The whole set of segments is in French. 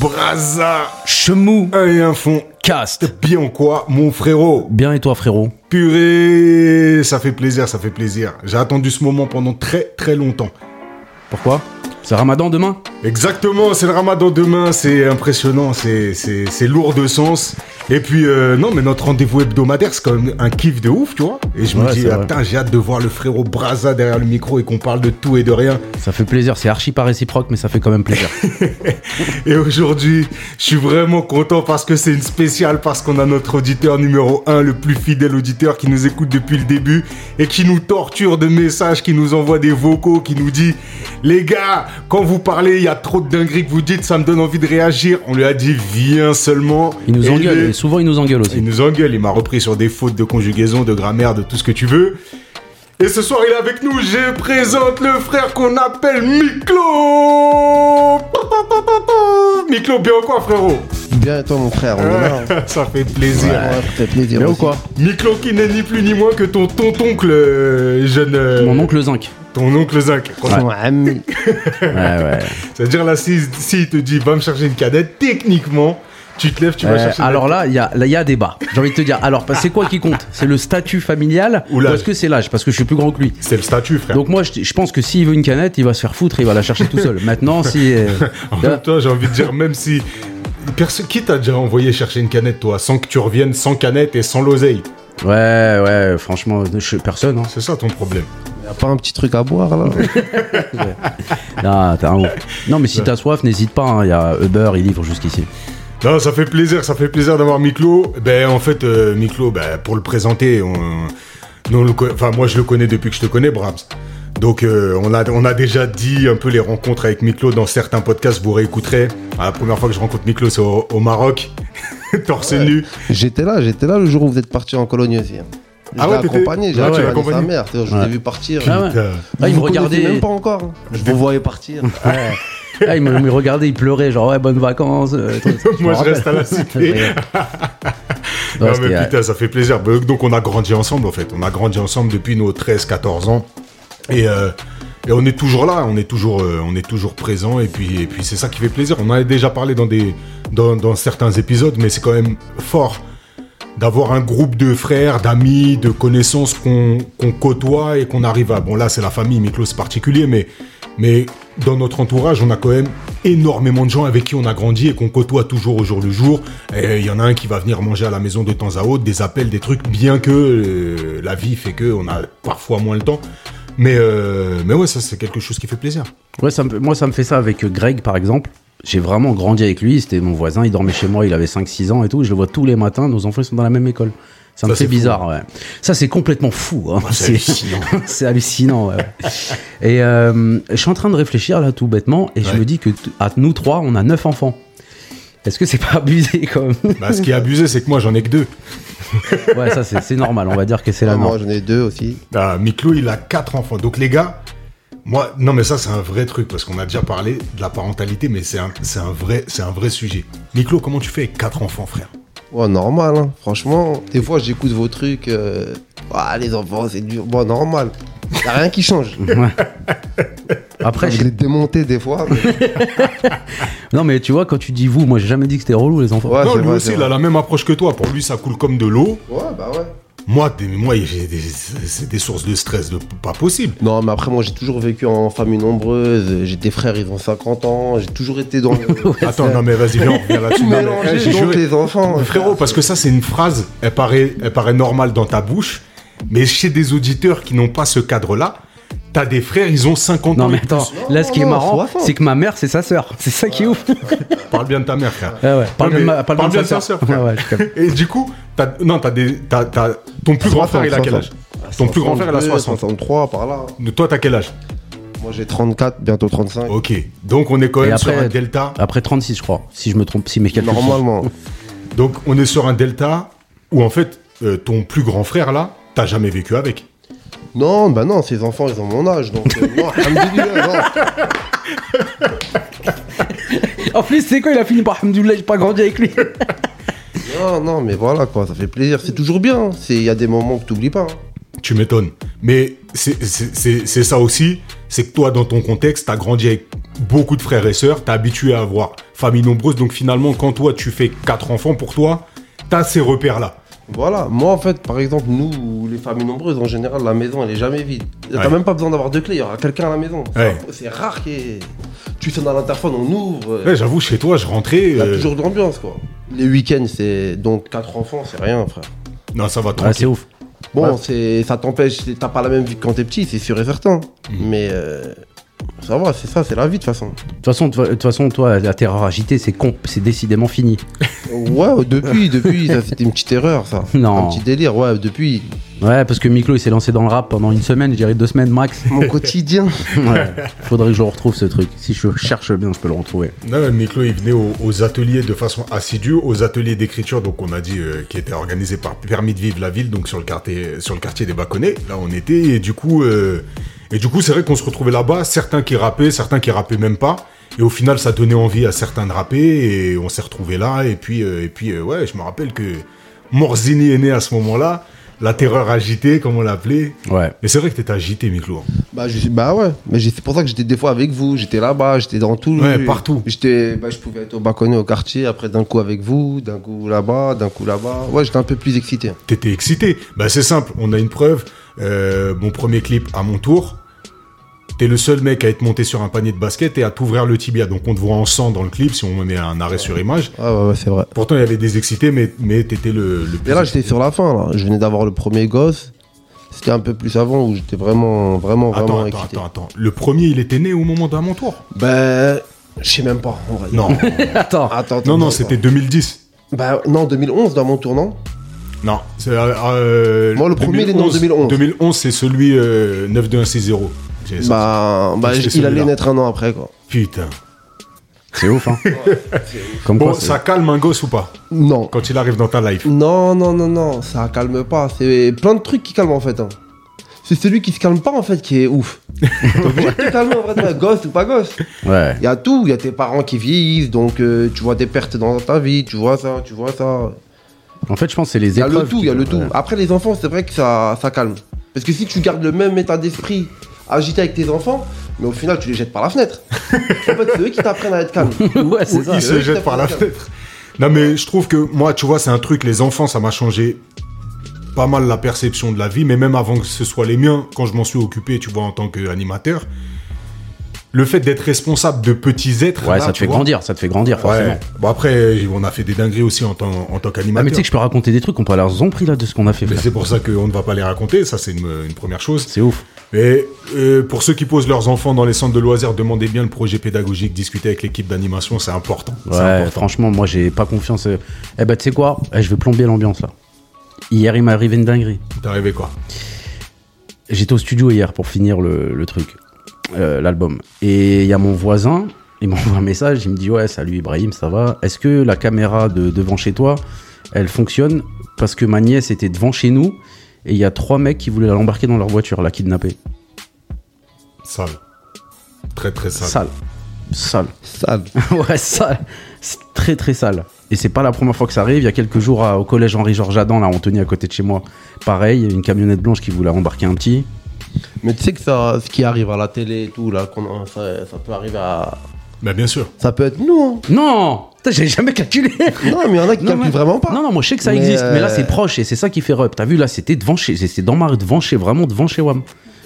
Braza, Chemou, un et un fond. cast. Bien quoi, mon frérot? Bien et toi, frérot? Purée, ça fait plaisir, ça fait plaisir. J'ai attendu ce moment pendant très très longtemps. Pourquoi? C'est Ramadan demain? Exactement, c'est le ramadan demain, c'est impressionnant, c'est, lourd de sens. Et puis, euh, non, mais notre rendez-vous hebdomadaire, c'est quand même un kiff de ouf, tu vois. Et je me dis, putain, j'ai hâte de voir le frérot Braza derrière le micro et qu'on parle de tout et de rien. Ça fait plaisir, c'est archi pas réciproque, mais ça fait quand même plaisir. Et aujourd'hui, je suis vraiment content parce que c'est une spéciale, parce qu'on a notre auditeur numéro 1, le plus fidèle auditeur qui nous écoute depuis le début et qui nous torture de messages, qui nous envoie des vocaux, qui nous dit Les gars, quand vous parlez, il y a trop de dingueries que vous dites, ça me donne envie de réagir. On lui a dit Viens seulement. Il nous Et engueule, et souvent il nous engueule Il aussi. nous engueule, il m'a repris sur des fautes de conjugaison, de grammaire, de tout ce que tu veux. Et ce soir, il est avec nous. Je présente le frère qu'on appelle Miklo. Miklo, bien ou quoi, frérot? Bien et toi mon frère, on est là. Ça fait plaisir. Ouais, ça fait plaisir. Bien ou aussi. quoi? Miklo qui n'est ni plus ni moins que ton tontoncle euh, jeune. euh, Mon oncle Zinc. Ton oncle Zach. Son ami. Ouais, ouais. C'est-à-dire là, si, si il te dit va me chercher une cadette, techniquement, tu te lèves, tu vas Euh, chercher. alors là, il y a, là, il y a débat. J'ai envie de te dire. Alors, c'est quoi qui compte? C'est le statut familial Ou est-ce que c'est l'âge? Parce que je suis plus grand que lui. C'est le statut, frère. Donc moi, je, je pense que s'il veut une canette, il va se faire foutre et il va la chercher tout seul. Maintenant, si... euh, En même temps, j'ai envie de dire, même si. Perso- Qui t'a déjà envoyé chercher une canette, toi, sans que tu reviennes sans canette et sans l'oseille? Ouais, ouais, franchement, je, personne. Hein. C'est ça ton problème. Y'a pas un petit truc à boire là Non, t'es un ouf. Non, mais si t'as soif, n'hésite pas. hein, Il y a Uber, il livre jusqu'ici. Non, ça fait plaisir, ça fait plaisir d'avoir Miklo. Ben, en fait, euh, Miklo, ben, pour le présenter, on, nous, on le co- enfin, moi, je le connais depuis que je te connais, Brahms. Donc, euh, on, a, on a déjà dit un peu les rencontres avec Miklo dans certains podcasts, vous réécouterez. Ah, La première fois que je rencontre Miklo, c'est au, au Maroc, torse nu. J'étais là, j'étais là le jour où vous êtes parti en colonie aussi. hein. Je Ah l'ai ouais, t'étais- accompagné, j'ai Ah ouais, accompagné sa mère. Je Ouais. l'ai vu partir. Ah ouais. Ah, il me regardait. même pas encore. Je vous voyais partir. Ah, il me, regardait, il pleurait, genre ouais, bonnes vacances. euh, tout. Moi, je reste à la cité. Non, mais euh, putain, ça fait plaisir. Donc, on a grandi ensemble, en fait. On a grandi ensemble depuis nos 13-14 ans. Et, euh, et on est toujours là, on est toujours, euh, on est toujours présent. Et puis, et puis c'est ça qui fait plaisir. On en a déjà parlé dans, des, dans, dans certains épisodes, mais c'est quand même fort d'avoir un groupe de frères, d'amis, de connaissances qu'on qu'on côtoie et qu'on arrive à... Bon, là, c'est la famille, Miklo, c'est particulier, mais, mais dans notre entourage, on a quand même énormément de gens avec qui on a grandi et qu'on côtoie toujours au jour le jour. Il y en a un qui va venir manger à la maison de temps à autre, des appels, des trucs, bien que euh, la vie fait que on a parfois moins le temps. Mais, euh, mais ouais, ça, c'est quelque chose qui fait plaisir. Ouais, ça moi, ça me fait ça avec euh, Greg, par exemple. J'ai vraiment grandi avec lui. C'était mon voisin. Il dormait chez moi. Il avait 5-6 ans et tout. Je le vois tous les matins. Nos enfants ils sont dans la même école. Ça me fait bizarre, ouais. Ça, c'est complètement fou. hein. C'est hallucinant. c'est hallucinant, ouais. Et euh, je suis en train de réfléchir là, tout bêtement, et je me dis que à nous trois, on a neuf enfants. Est-ce que c'est pas abusé quand même Bah, ce qui est abusé, c'est que moi, j'en ai que deux. Ouais, ça c'est normal. On va dire que c'est la Ah, Moi norme. j'en ai deux aussi. Ah, Miklo, il a quatre enfants. Donc, les gars, moi, non, mais ça, c'est un vrai truc parce qu'on a déjà parlé de la parentalité, mais c'est un, c'est un, vrai, c'est un vrai sujet. Miklo, comment tu fais avec quatre enfants, frère? Ouais, normal, hein. franchement. Des fois j'écoute vos trucs. euh, Ah, les enfants, c'est dur. Bon, normal. Y'a rien qui change. Ouais. Après, je l'ai démonté des fois. mais- non mais tu vois, quand tu dis vous, moi j'ai jamais dit que c'était relou les enfants. Ouais, Non, lui vrai, aussi, il a la même approche que toi. Pour lui, ça coule comme de l'eau. Ouais, bah ouais. Moi, des, moi j'ai des- c'est des sources de stress de pas possible. Non, mais après, moi, j'ai toujours vécu en famille nombreuse. J'ai des frères, ils ont 50 ans. J'ai toujours été dans le. Attends, non, mais vas-y, viens, on revient là-dessus. Mélanger, donc, les enfants. Frérot, parce que ça, c'est une phrase, elle paraît, elle paraît normale dans ta bouche, mais chez des auditeurs qui n'ont pas ce cadre-là, t'as des frères, ils ont 50 Non ans. mais et attends, plus. là ce qui est non, marrant, 60. c'est que ma mère c'est sa sœur. C'est ça qui est ouf. Parle bien de ta mère, frère. Ouais. Parle Non, bien de mais ma- parle parle bien bien de sa sœur. Ouais, ouais. Et du coup, t'as, non, t'as des, t'as, t'as- ton plus grand frère, il a quel âge? Ton plus grand frère, il a 60. 63 par là. Toi, t'as quel âge? Moi, j'ai 34, bientôt 35. Ok. Donc, on est quand même sur un delta. Après 36 je crois, si je me trompe, si mes calculs sont- Normalement. Donc, on est sur un delta où, en fait, euh, ton plus grand frère, là, t'as jamais vécu avec. Non, bah non, ces enfants, ils ont mon âge. Donc, euh, non, alhamdoulilah, non. En plus, c'est quoi Il a fini par Alhamdoulilah, j'ai pas grandi avec lui. Non, non, mais voilà quoi, ça fait plaisir. C'est toujours bien. C'est- Il y a des moments que tu n'oublies pas. hein. Tu m'étonnes. Mais c'est- c'est c'est- c'est ça aussi, c'est que toi, dans ton contexte, t'as grandi avec beaucoup de frères et sœurs, t'es habitué à avoir famille nombreuse, donc finalement, quand toi, tu fais quatre enfants, pour toi, t'as ces repères-là. Voilà, moi en fait, par exemple, nous, les familles nombreuses, en général, la maison elle est jamais vide. T'as Ouais. même pas besoin d'avoir de clés, il y aura quelqu'un à la maison. C'est Ouais. rare que tu sonnes à l'interphone, on ouvre. Ouais, J'avoue, chez toi, je rentrais... Il y a euh, toujours de l'ambiance quoi. Les week-ends, c'est donc quatre enfants, c'est rien, frère. Non, ça va Ouais, tranquille. c'est ouf. Bon, Ouais. c'est ça t'empêche, t'as pas la même vie que quand t'es petit, c'est sûr et certain. Mhm. Mais euh, ça va, c'est ça, c'est la vie de toute façon. De toute façon, toi- de toute façon, toi, la terreur agitée, c'est con- c'est décidément fini. Ouais, depuis, depuis, ça c'était une petite erreur ça. Non. Un petit délire, ouais, depuis. Ouais, parce que Miklo, il s'est lancé dans le rap pendant une semaine, je dirais deux semaines max. Mon quotidien. Ouais. Faudrait que je le retrouve ce truc. Si je cherche bien, je peux le retrouver. Non, Miklo, il venait aux, aux ateliers de façon assidue, aux ateliers d'écriture, donc on a dit, euh, qui étaient organisés par Permis de Vivre la Ville, donc sur le quartier, sur le quartier des Baconnets. Là, on était, et du coup, euh, et du coup, c'est vrai qu'on se retrouvait là-bas, certains qui rappaient, certains qui rappaient même pas. Et au final, ça donnait envie à certains de rapper, et on s'est retrouvés là, et puis, euh, et puis, euh, ouais, je me rappelle que Morzini est né à ce moment-là, la terreur agitée, comme on l'appelait. Ouais. Et c'est vrai que t'étais agité, Miklo. Bah, je, bah ouais, mais c'est pour ça que j'étais des fois avec vous, j'étais là-bas, j'étais dans tout. Ouais, partout. J'étais, bah, je pouvais être au balconnet au quartier, après d'un coup avec vous, d'un coup là-bas, d'un coup là-bas. Ouais, j'étais un peu plus excité. T'étais excité. Bah c'est simple, on a une preuve. Euh, mon premier clip à mon tour. T'es le seul mec à être monté sur un panier de basket et à t'ouvrir le tibia. Donc on te voit en sang dans le clip si on met un arrêt sur image. Ah ouais, ouais, c'est vrai. Pourtant il y avait des excités, mais, mais t'étais le, le plus Et là, j'étais sur la fin, là. Je venais d'avoir le premier gosse. C'était un peu plus avant où j'étais vraiment, vraiment, Attends, vraiment attends, excité. attends, attends. Le premier, il était né au moment de mon tour? Ben, je sais même pas, en vrai. Non, Attends. Attends, attends, non, non, c'était 2010. Bah, non, 2011 dans mon tournant. Non, c'est... euh, euh, Moi, le premier, il est né en 2011. 2011, c'est celui euh, 92160. Bah, bah il allait naître un an après, quoi. Putain. C'est ouf, hein. Comme Bon, quoi, c'est- ça calme un gosse ou pas? Non. Quand il arrive dans ta life Non, non, non, non, ça calme pas. C'est plein de trucs qui calment en fait. hein. C'est celui qui se calme pas en fait qui est ouf. Calmer en vrai, gosse ou pas gosse. Ouais. Il y a tout, il y a tes parents qui vieillissent, donc euh, tu vois des pertes dans ta vie, tu vois ça, tu vois ça. En fait, je pense que c'est les Il y a épreuves. le tout, il y a le tout. Ouais. Après les enfants, c'est vrai que ça, ça calme. Parce que si tu gardes le même état d'esprit agité avec tes enfants, mais au final tu les jettes par la fenêtre. en fait, c'est eux qui t'apprennent à être calme. Ouais, c'est ça. il c'est se eux qui jette par la fenêtre. Non, mais je trouve que moi, tu vois, c'est un truc, les enfants, ça m'a changé pas mal la perception de la vie, mais même avant que ce soit les miens, quand je m'en suis occupé, tu vois, en tant qu'animateur, le fait d'être responsable de petits êtres. Ouais, là, ça te fait vois. grandir, ça te fait grandir, forcément. Ouais. Bon, après, on a fait des dingueries aussi en tant, en tant Ah, mais qu'animateur. tu sais que je peux raconter des trucs, on peut aller en pris là de ce qu'on a fait. Mais c'est pour ça qu'on ne va pas les raconter, ça c'est une, une première chose. C'est ouf. Mais euh, pour ceux qui posent leurs enfants dans les centres de loisirs, demandez bien le projet pédagogique, discutez avec l'équipe d'animation, c'est important. Ouais, important. franchement, moi j'ai pas confiance. euh. Eh ben, tu sais quoi? Eh, Je vais plomber l'ambiance là. Hier, il m'est arrivé une dinguerie. T'es arrivé quoi? J'étais au studio hier pour finir le, le truc, euh, l'album. Et il y a mon voisin, il m'envoie un message, il me dit Ouais, salut Ibrahim, ça va? Est-ce que la caméra de devant chez toi, elle fonctionne? Parce que ma nièce était devant chez nous et il y a trois mecs qui voulaient l'embarquer dans leur voiture, la kidnapper. Sale. Très très sale. Sale. Sale. Sale. ouais, sale. C'est très très sale. Et c'est pas la première fois que ça arrive. Il y a quelques jours à- au collège Henri-Georges Adam, là, Anthony à côté de chez moi. Pareil, une camionnette blanche qui voulait embarquer un petit. Mais tu sais que ça, ce qui arrive à la télé et tout, là, ça peut arriver à. Bah bien sûr. Ça peut être nous, hein. Non Putain, J'ai jamais calculé Non, mais il y en a qui Non, calculent mais- vraiment pas. Non, non, moi je sais que ça Mais, existe, mais là euh, c'est proche et c'est ça qui fait rep. T'as vu, là c'était devant chez, c'était dans ma rue, devant chez, vraiment devant chez WAM.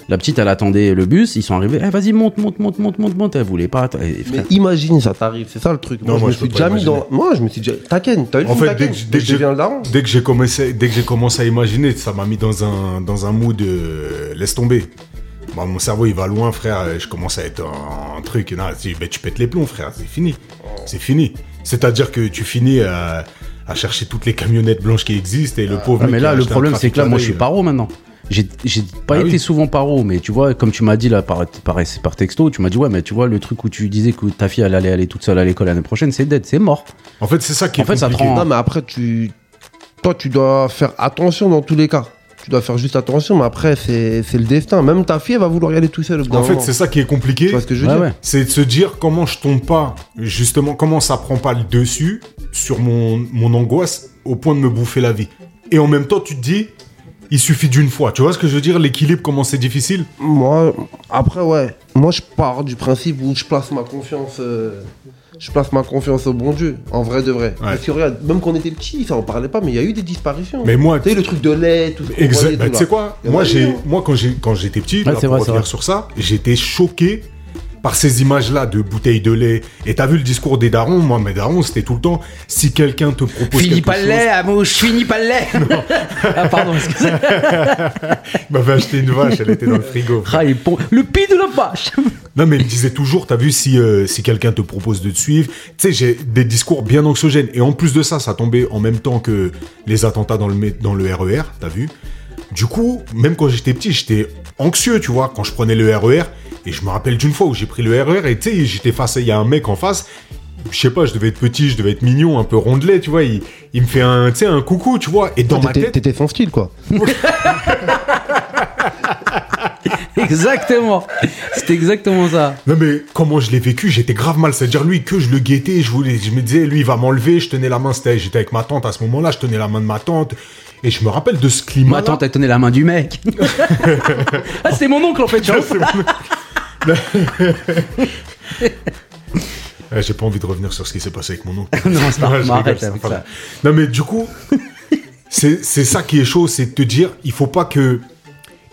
La petite, elle attendait le bus, ils sont arrivés, eh, vas-y, monte, monte, monte, monte, monte, monte. Elle voulait pas. eh, Mais frère. imagine, ça t'arrive, c'est ça le truc. Non, moi, moi, je je me peux suis pas déjà mis dans. Moi, je me suis déjà. Taken, t'as eu le En fait, dès que, dès que Je j'ai- deviens le daron. dès que j'ai commencé, dès que j'ai commencé à imaginer, ça m'a mis dans un dans un mood euh, laisse tomber. Bah, mon cerveau il va loin, frère. Je commence à être un, un truc. Non, ben, tu pètes les plombs, frère. C'est fini. C'est fini. C'est-à-dire que tu finis à, à chercher toutes les camionnettes blanches qui existent et le pauvre. Ah, mais là, le problème, c'est que là, moi, je suis paro maintenant. J'ai pas Ah été oui. souvent paro, mais tu vois, comme tu m'as dit là par, par, par texto, tu m'as dit, ouais, mais tu vois, le truc où tu disais que ta fille, allait aller toute seule à l'école l'année prochaine, c'est dead, c'est mort. En fait, c'est ça qui En est fait, ça te compliqué. rend- Non, mais après, tu. Toi, tu dois faire attention dans tous les cas. Tu dois faire juste attention, mais après, c'est c'est le destin. Même ta fille, elle va vouloir y aller tout seul. En fait, c'est ça qui est compliqué. Tu vois ce que je veux Ouais, dire? ouais. c'est de se dire comment je tombe pas, justement, comment ça prend pas le dessus sur mon, mon angoisse au point de me bouffer la vie. Et en même temps, tu te dis, il suffit d'une fois. Tu vois ce que je veux dire? L'équilibre, comment c'est difficile? Moi, après, ouais. Moi, je pars du principe où je place ma confiance. euh, je place ma confiance au bon Dieu, en vrai de vrai. Parce que regarde, même quand on était petit, ça en parlait pas, mais il y a eu des disparitions. Mais moi, tu sais, le truc de lait, tout ce qu'on Exact. Bah, tu sais quoi Moi, j'ai, hein. moi, quand j'ai, quand j'étais petit, Ouais, là, c'est pour vrai, revenir sur ça, j'étais choqué par ces images-là de bouteilles de lait. Et t'as vu le discours des darons? Moi, mes darons, c'était tout le temps si quelqu'un te propose Finis quelque pas le chose, lait, Amouche, finis pas le lait Ah, pardon, excusez. il m'avait acheté une vache, elle était dans le frigo. Ah, il Le pis de la vache Non, mais il me disait toujours, t'as vu, si, euh, si quelqu'un te propose de te suivre, tu sais, j'ai des discours bien anxiogènes. Et en plus de ça, ça tombait en même temps que les attentats dans le, mé- dans le RER, t'as vu? Du coup, même quand j'étais petit, j'étais anxieux, tu vois, quand je prenais le RER. Et je me rappelle d'une fois où j'ai pris le RER et tu sais, j'étais face à, il y a un mec en face. Je sais pas, je devais être petit, je devais être mignon, un peu rondelet, tu vois. Il, il me fait un, tu sais, un coucou, tu vois. Et dans ma tête, t'étais son style, quoi. Exactement C'était exactement ça. Non mais comment je l'ai vécu, j'étais grave mal. C'est-à-dire lui que je le guettais, je voulais, je me disais lui il va m'enlever. Je tenais la main, c'était, j'étais avec ma tante à ce moment-là, je tenais la main de ma tante et je me rappelle de ce climat. Ma tante, elle tenait la main du mec. ah, c'est mon oncle en fait, tu vois. Eh, J'ai pas envie de revenir sur ce qui s'est passé avec mon oncle. Non, je c'est avec pas ça. grave. Non mais du coup, c'est c'est ça qui est chaud, c'est de te dire il faut pas que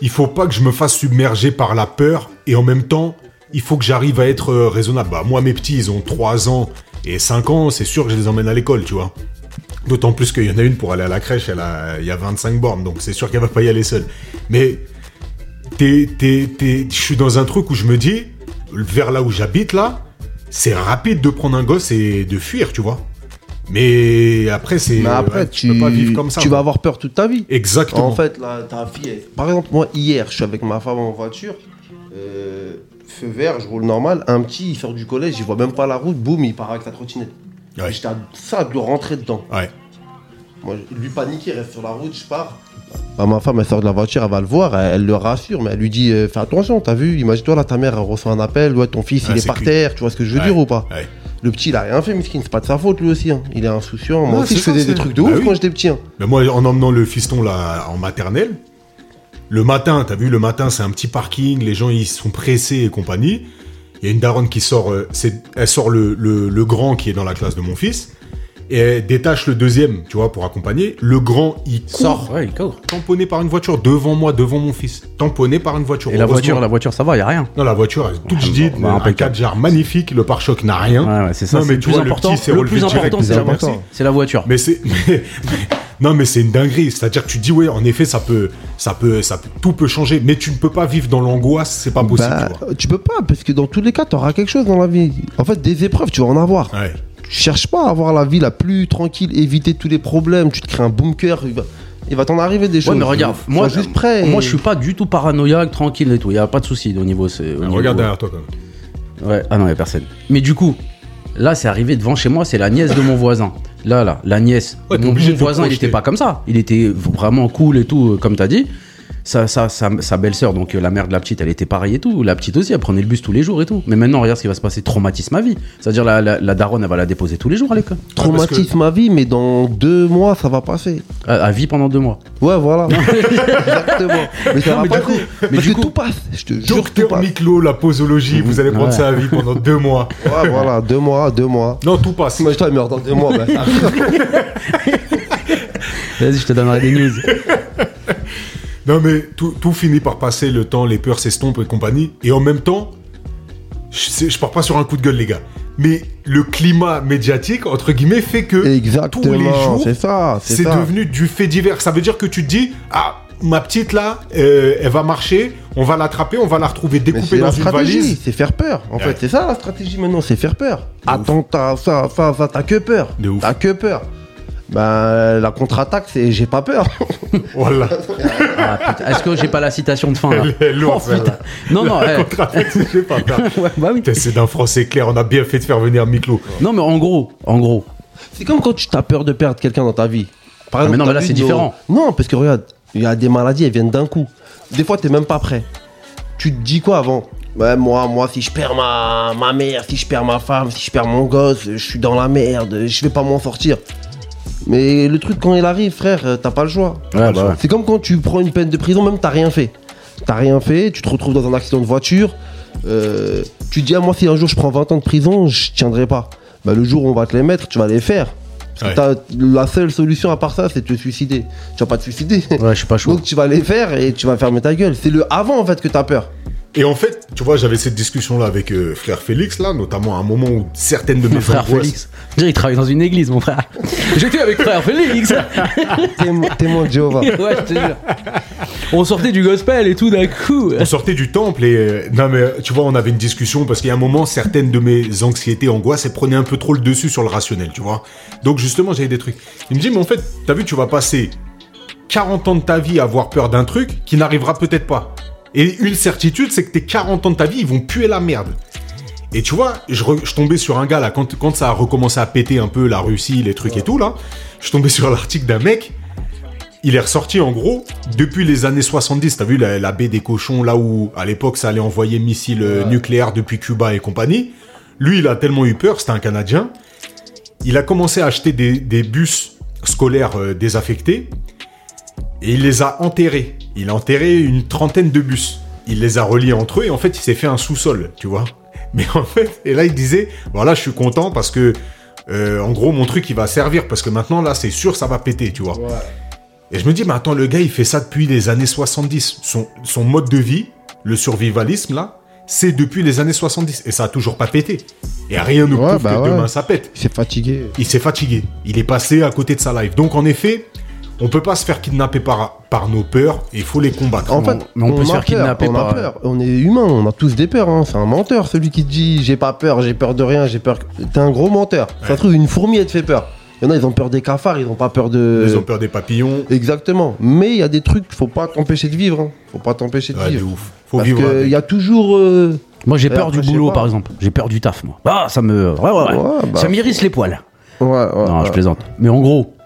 il faut pas que je me fasse submerger par la peur et en même temps il faut que j'arrive à être euh, raisonnable. Bah moi mes petits ils ont 3 ans et 5 ans, c'est sûr que je les emmène à l'école, tu vois. D'autant plus qu'il y en a une pour aller à la crèche, elle a, il y a 25 bornes, donc c'est sûr qu'elle va pas y aller seule. Mais je suis dans un truc où je me dis, vers là où j'habite là, c'est rapide de prendre un gosse et de fuir, tu vois. Mais après, c'est. Mais après, ouais, tu, peux pas vivre comme ça. tu vas avoir peur toute ta vie. Exactement. En fait, là, ta fille, elle- par exemple, moi, hier, je suis avec ma femme en voiture, euh, feu vert, je roule normal, un petit, il sort du collège, il voit même pas la route, boum, il part avec sa trottinette. Ouais. J'étais à ça de rentrer dedans. Ouais. Moi, je- lui paniquer, il reste sur la route, je pars. Bah, ma femme, elle sort de la voiture, elle va le voir, elle, elle le rassure, mais elle lui dit euh, Fais attention, t'as vu, imagine-toi, là, ta mère, elle reçoit un appel, ouais, ton fils, Ouais, il est par terre, tu vois ce que je veux Ouais. dire ou pas Ouais. Le petit, il a rien fait, miskin, c'est pas de sa faute, lui aussi. hein. Il est insouciant. Moi Ouais, aussi, je faisais des trucs de Bah ouf oui. quand j'étais petit. hein. Mais moi, en emmenant le fiston là en maternelle, le matin, t'as vu, le matin, c'est un petit parking, les gens ils sont pressés et compagnie. Il y a une daronne qui sort, euh, elle sort le, le- le grand qui est dans la classe de mon fils et détache le deuxième, tu vois, pour accompagner. Le grand, il court, Sors, ouais, il court. tamponné par une voiture devant moi, devant mon fils, tamponné par une voiture. Et la voiture, la voiture, ça va, y a rien. Non, la voiture, elle est toute Ouais, petite, bah, un. 4 magnifique, le pare-choc n'a rien. Ouais, ouais, c'est ça. Non, c'est mais le tu plus vois, le important. petit s'est Le relevé plus direct, important, c'est la voiture. merci. C'est la voiture. Mais c'est non mais c'est une dinguerie, c'est-à-dire que tu dis ouais en effet ça peut ça peut ça peut- tout peut changer mais tu ne peux pas vivre dans l'angoisse, c'est pas possible, Bah, tu vois. tu peux pas, parce que dans tous les cas, t'auras quelque chose dans la vie. En fait, des épreuves, tu vas en avoir. Ouais. Tu cherches pas à avoir la vie la plus tranquille, éviter tous les problèmes. Tu te crées un bunker, il va, il va t'en arriver des choses. Ouais, mais regarde, Faut moi, juste prêt. moi, et- je suis pas du tout paranoïaque, tranquille et tout. Y a pas de souci au niveau. c'est- au niveau- Regarde derrière toi quand même. Ouais, ah non, y a personne. Mais du coup, là, c'est arrivé devant chez moi, c'est la nièce de mon voisin. Là, là, la nièce. Ouais, mon mon voisin, il était pas comme ça. Il était vraiment cool et tout, euh, comme t'as dit. Sa, sa, sa, sa belle-sœur, donc euh, la mère de la petite, elle était pareille et tout. La petite aussi, elle prenait le bus tous les jours et tout. Mais maintenant, regarde ce qui va se passer. Traumatisme ma vie. C'est-à-dire, la, la, la daronne, elle va la déposer tous les jours à l'école. Traumatisme ma vie, mais dans deux mois, ça va passer. À, à vie pendant deux mois. Ouais, voilà. Exactement. Mais ça Non, va mais du passer. coup- mais Parce du que coup- tout passe. Je te jure, tout Docteur passe. La posologie, vous allez prendre Ouais. ça à vie pendant deux mois. Ouais, voilà, deux mois, deux mois. Non, tout passe. Imagine-toi, il meurt dans deux mois. arrive. Vas-y, je te donnerai des news. Non mais tout, tout finit par passer, le temps, les peurs s'estompent et compagnie. Et en même temps, je, je pars pas sur un coup de gueule les gars, mais le climat médiatique, entre guillemets, fait que tous les Exactement. jours, C'est ça. C'est devenu du fait divers. Ça veut dire que tu te dis, ah, ma petite là, euh, elle va marcher, on va l'attraper, on va la retrouver découpée dans la une stratégie, valise. c'est faire peur. En Ouais. fait, c'est ça la stratégie maintenant, c'est faire peur. Attends, t'as ça, ça, ça, t'as que peur. T'as que peur. Ben, la contre-attaque, c'est j'ai pas peur. Voilà. Ah, putain. Est-ce que j'ai pas la citation de fin là Elle est lourde, Oh, putain. Non, non, eh. Contre-attaque, je sais pas faire. Ouais, bah oui. Putain, C'est d'un français clair, on a bien fait de faire venir Miklo. Non, mais en gros, en gros, c'est comme quand tu as peur de perdre quelqu'un dans ta vie. Par Ah, mais non, t'as mais là, vu c'est différent. Non, parce que regarde, Il y a des maladies, elles viennent d'un coup. Des fois, t'es même pas prêt. Tu te dis quoi avant? Ouais, moi, moi, si je perds ma, ma mère, si je perds ma femme, si je perds mon gosse, je suis dans la merde, je vais pas m'en sortir. Mais le truc, quand il arrive, frère, euh, t'as pas le choix. Ouais, bah ouais. C'est comme quand tu prends une peine de prison, même t'as rien fait. T'as rien fait, tu te retrouves dans un accident de voiture. euh, tu te dis, ah, moi, si un jour je prends 20 ans de prison, je tiendrai pas. Bah, le jour où on va te les mettre, tu vas les faire. Parce que Ouais. t'as- la seule solution à part ça, c'est de te suicider. Tu vas pas te suicider. Ouais, je suis pas chaud. Donc tu vas les faire et tu vas fermer ta gueule. C'est le avant en fait que t'as peur. Et en fait, tu vois, j'avais cette discussion-là avec euh, frère Félix, là, notamment à un moment où certaines de mes Mon frère angoisses- Félix. Je dirais, il travaille dans une église, mon frère. J'étais avec frère Félix. Témoin de Jéhovah. ouais, je te jure. On sortait du gospel et tout d'un coup. On sortait du temple et euh, non mais tu vois on avait une discussion parce qu'il y a un moment certaines de mes anxiétés angoisses elles prenaient un peu trop le dessus sur le rationnel tu vois donc justement j'avais des trucs il me dit mais en fait t'as vu tu vas passer 40 ans de ta vie à avoir peur d'un truc qui n'arrivera peut-être pas et une certitude c'est que tes 40 ans de ta vie ils vont puer la merde et tu vois je, re- je tombais sur un gars là quand, quand ça a recommencé à péter un peu la Russie les trucs et tout là je tombais sur l'article d'un mec il est ressorti en gros depuis les années 70. T'as vu la, la baie des cochons, là où à l'époque ça allait envoyer missiles euh, nucléaires depuis Cuba et compagnie. Lui, il a tellement eu peur, c'était un Canadien. Il a commencé à acheter des, des bus scolaires euh, désaffectés et il les a enterrés. Il a enterré une trentaine de bus. Il les a reliés entre eux et en fait il s'est fait un sous-sol, tu vois. Mais en fait, et là il disait, voilà, je suis content parce que euh, en gros mon truc il va servir parce que maintenant là c'est sûr ça va péter, tu vois. Et je me dis, mais attends, le gars, il fait ça depuis les années 70. Son, son mode de vie, le survivalisme, là, c'est depuis les années 70. Et ça a toujours pas pété. Et rien ne Ouais, prouve bah que ouais. demain ça pète. Il s'est fatigué. Il s'est fatigué. Il est passé à côté de sa life. Donc, en effet, on peut pas se faire kidnapper par, par nos peurs et il faut les combattre. En fait, on peut se faire kidnapper peur, on par- a peur. On est humain, on a tous des peurs. hein. C'est un menteur, celui qui te dit j'ai pas peur, j'ai peur de rien, j'ai peur. T'es un gros menteur. Ça se trouve, une fourmi, elle te fait peur. Il y en a, ils ont peur des cafards, ils ont pas peur de. Ils ont peur des papillons. Exactement. Mais il y a des trucs, faut pas t'empêcher de vivre. hein. Faut pas t'empêcher de Ouais, vivre. ouf. Faut Parce vivre. avec. y a toujours. euh, Moi, j'ai peur du boulot, par exemple. J'ai peur du taf, moi. Ah, ça me. Ouais, ouais, ouais. Ouais, bah. Ça m'irrisse les poils. Ouais, ouais. non, ouais. je plaisante. Mais en gros, il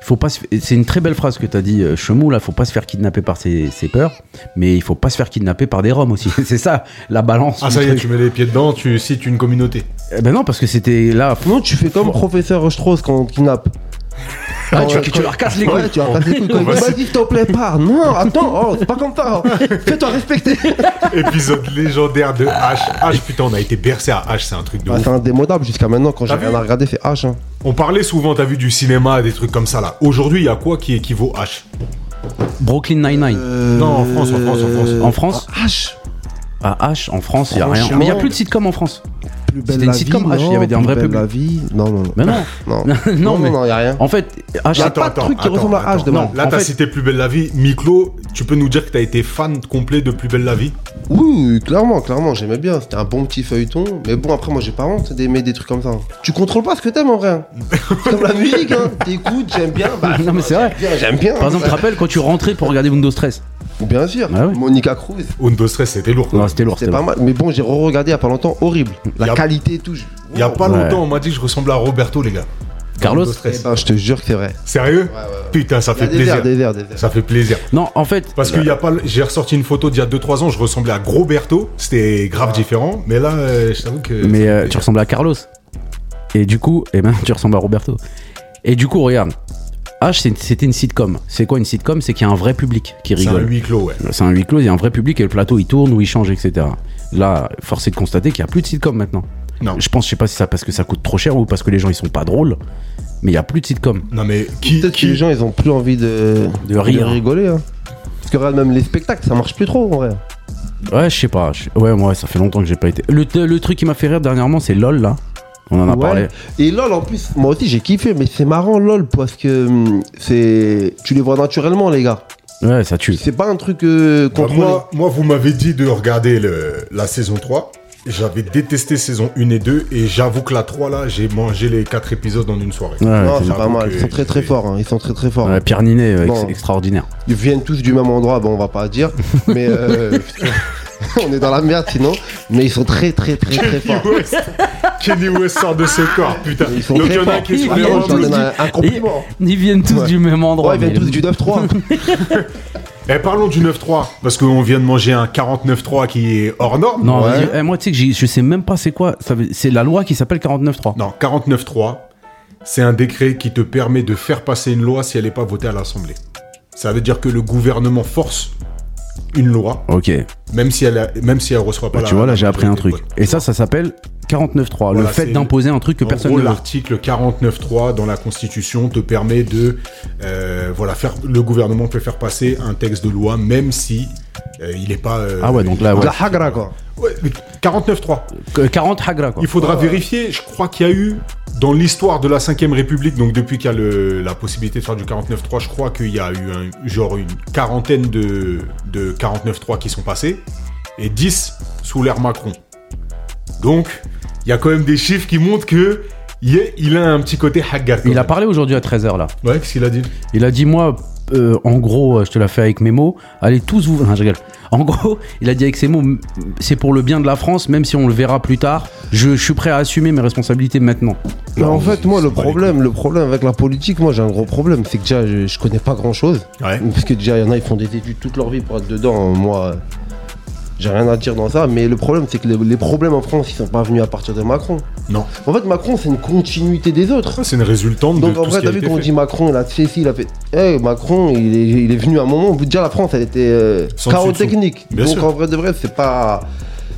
faut pas se- c'est une très belle phrase que t'as dit, euh, Chemou, là, faut pas se faire kidnapper par ses, ses peurs, mais il faut pas se faire kidnapper par des roms aussi. c'est ça, la balance. Ah, ça y est, tu mets les pieds dedans, tu cites une communauté. Eh ben non, parce que c'était là. Non, tu fais comme professeur Strauss quand on kidnappe. Ah, tu, leur casses les Ouais, couilles. tu vas casser les couilles. Vas-y, s'il te plaît, pars. Non, attends, oh, c'est pas comme ça. Fais-toi respecter. Épisode légendaire de H. H, putain, on a été bercé à H, c'est un truc de Bah, ouf. c'est indémodable jusqu'à maintenant. Quand j'ai rien à regarder, c'est H. hein. On parlait souvent, t'as vu, du cinéma, des trucs comme ça là. Aujourd'hui, il y a quoi qui équivaut H? Brooklyn Nine-Nine. Euh, Non, en France, en France, en France. En France H. À H, en France, il y a rien. Mais il y a plus de sitcom en France. Plus belle C'était une la sitcom, vie, H, il y non, avait des- un plus vrai belle public. la vie. Non, non, non. Mais non. Non, non, non, mais. non, y a rien. En fait, H, Attends, pas de attends, truc qui ressemble à H de. Là, t'as cité Plus belle la vie. Miklo, tu peux nous dire que t'as été fan complet de Plus belle la vie? Oui, oui, clairement, clairement, j'aimais bien. C'était un bon petit feuilleton. Mais bon, après, moi, j'ai pas honte d'aimer des trucs comme ça. Tu contrôles pas ce que t'aimes en vrai. hein. C'est comme la musique, hein. T'écoutes, j'aime bien. Bah, Non, mais c'est vrai. j'aime bien. Par exemple, tu te rappelles quand tu rentrais pour regarder Windows 13 Bien sûr. Ah ouais. Monica Cruz. Undo Stress, c'était lourd. quoi. Non, c'était lourd, C'est c'était pas lourd. mal. Mais bon, j'ai re-regardé il y a pas longtemps. Horrible. La a- qualité et tout. je- Il y a pas Ouais. longtemps, on m'a dit que je ressemblais à Roberto, les gars. Carlos Eh ben, je te jure que c'est vrai. Sérieux Putain, ça fait des plaisir. des des. Ça fait plaisir. Non, en fait. Parce qu'il y a pas, j'ai ressorti une photo d'il y a 2-3 ans, je ressemblais à Gros Berto, c'était grave différent, mais là, euh, je t'avoue que. Mais euh, tu ressembles à Carlos. Et du coup, eh ben, tu ressembles à Roberto. Et du coup, regarde. H, c'est- c'était une sitcom. C'est quoi une sitcom? C'est qu'il y a un vrai public qui c'est un rigole. huis clos, ouais. C'est un huis clos, il y a un vrai public et le plateau il tourne ou il change, etc. Là, force est de constater qu'il n'y a plus de sitcom maintenant. Non. Je pense, je sais pas si ça parce que ça coûte trop cher ou parce que les gens ils sont pas drôles, mais il y a plus de sitcom. Non, mais qui. Peut-être que les gens, ils ont plus envie de, De rire. rigoler. hein. Parce que regarde, même les spectacles, ça marche plus trop en vrai. Ouais, je sais pas. Ouais, moi, ça fait longtemps que j'ai pas été. Le, le truc qui m'a fait rire dernièrement, c'est LOL là. On en a Ouais. parlé. Et LOL en plus, moi aussi j'ai kiffé, mais c'est marrant LOL parce que hum, c'est, tu les vois naturellement les gars. Ouais, ça tue. C'est pas un truc euh, Bah, moi, moi, vous m'avez dit de regarder le- la saison 3. J'avais détesté saison 1 et 2, et j'avoue que la 3, là, j'ai mangé les 4 épisodes en une soirée. Ouais, non, c'est- pas mal. Ils sont très très forts. hein. Ils sont très très forts. ouais, Pierre Ninet, euh, ex- Non. extraordinaire. Ils viennent tous du même endroit. Bon, on va pas dire, mais euh, on est dans la merde sinon. Mais ils sont très, très, très, très Kenny forts. West. Kenny West sort de ce corps, putain. Ils sont Donc très il y en a forts. qui sont un, compliment. Ils viennent tous Ouais. du même endroit. Ouais, ils viennent tous du 9-3. Eh, parlons du 9-3, parce qu'on vient de manger un 49-3 qui est hors norme. Non, Ouais. vas-y. Eh, moi, tu sais que je sais même pas c'est quoi. C'est la loi qui s'appelle 49.3. Non, 49.3, c'est un décret qui te permet de faire passer une loi si elle n'est pas votée à l'Assemblée. Ça veut dire que le gouvernement force une loi, Ok. même si elle, a- même si elle reçoit pas Bah, la tu vois, là, j'ai appris un truc. Et ça, ça s'appelle 49.3. Voilà, le fait d'imposer un truc que En personne gros, ne veut. l'article 49.3 dans la Constitution te permet de, euh, voilà, faire, le gouvernement peut faire passer un texte de loi, même si euh, il n'est pas. euh, Ah ouais, donc là, ouais. la hagra, quoi. Ouais, mais 49.3. Que- 40 hagra, quoi. Il faudra vérifier. Je crois qu'il y a eu, dans l'histoire de la 5ème République, donc depuis qu'il y a le- la possibilité de faire du 49.3, je crois qu'il y a eu un, genre une quarantaine de, de 49.3 qui sont passés, et 10 sous l'ère Macron. Donc, il y a quand même des chiffres qui montrent que il, est- il a un petit côté hagar. quand Il a parlé aujourd'hui à 13h, là. Ouais, qu'est-ce qu'il a dit? Il a dit, moi, euh, en gros, euh, je te l'ai fait avec mes mots, allez tous vous... Non, je rigole. En gros, il a dit avec ses mots, c'est pour le bien de la France, même si on le verra plus tard, je, je suis prêt à assumer mes responsabilités maintenant. Mais en fait, moi, le problème, le problème avec la politique, moi, j'ai un gros problème. C'est que déjà, je, je connais pas grand chose. Ouais. Parce que déjà, il y en a, ils font des études toute leur vie pour être dedans. Moi, euh, j'ai rien à dire dans ça. Mais le problème, c'est que les, les problèmes en France, ils sont pas venus à partir de Macron. Non. En fait, Macron, c'est une continuité des autres. Ça, c'est une résultante Donc de en tout vrai, t'as a vu été quand on fait. dit Macron, il a fait ci, il a fait. Eh, Macron, il est, il est venu à un moment où déjà la France, elle était euh, chaos technique. Bien Donc sûr. en vrai de vrai, c'est pas.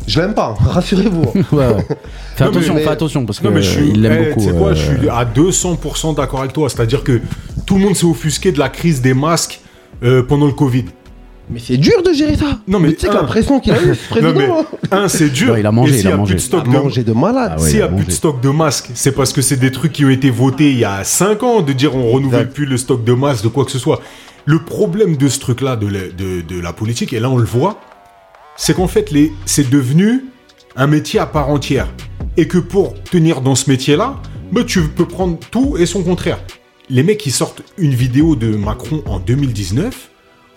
Je l'aime pas, rassurez-vous. Ouais, ouais. Fais Non, attention, mais- fais attention, parce que Non mais je suis, il l'aime eh, beaucoup. Tu sais quoi, euh, je suis à 200% d'accord avec toi. C'est-à-dire que tout le monde s'est offusqué de la crise des masques euh, pendant le Covid. Mais c'est dur de gérer ça. Non, mais tu sais que la pression qu'il a eu, ce Non président. mais un, c'est dur. Il a mangé, il a y a mangé. plus de stock a de mangé de malade. Ah ouais, S'il y il a a plus de stock de masques, c'est parce que c'est des trucs qui ont été votés il y a 5 ans de dire on renouvelle Exact. plus le stock de masques, de quoi que ce soit. Le problème de ce truc-là, de, la- de, de la politique, et là on le voit, c'est qu'en fait les, c'est devenu un métier à part entière. Et que pour tenir dans ce métier-là, bah, tu peux prendre tout et son contraire. Les mecs qui sortent une vidéo de Macron en 2019,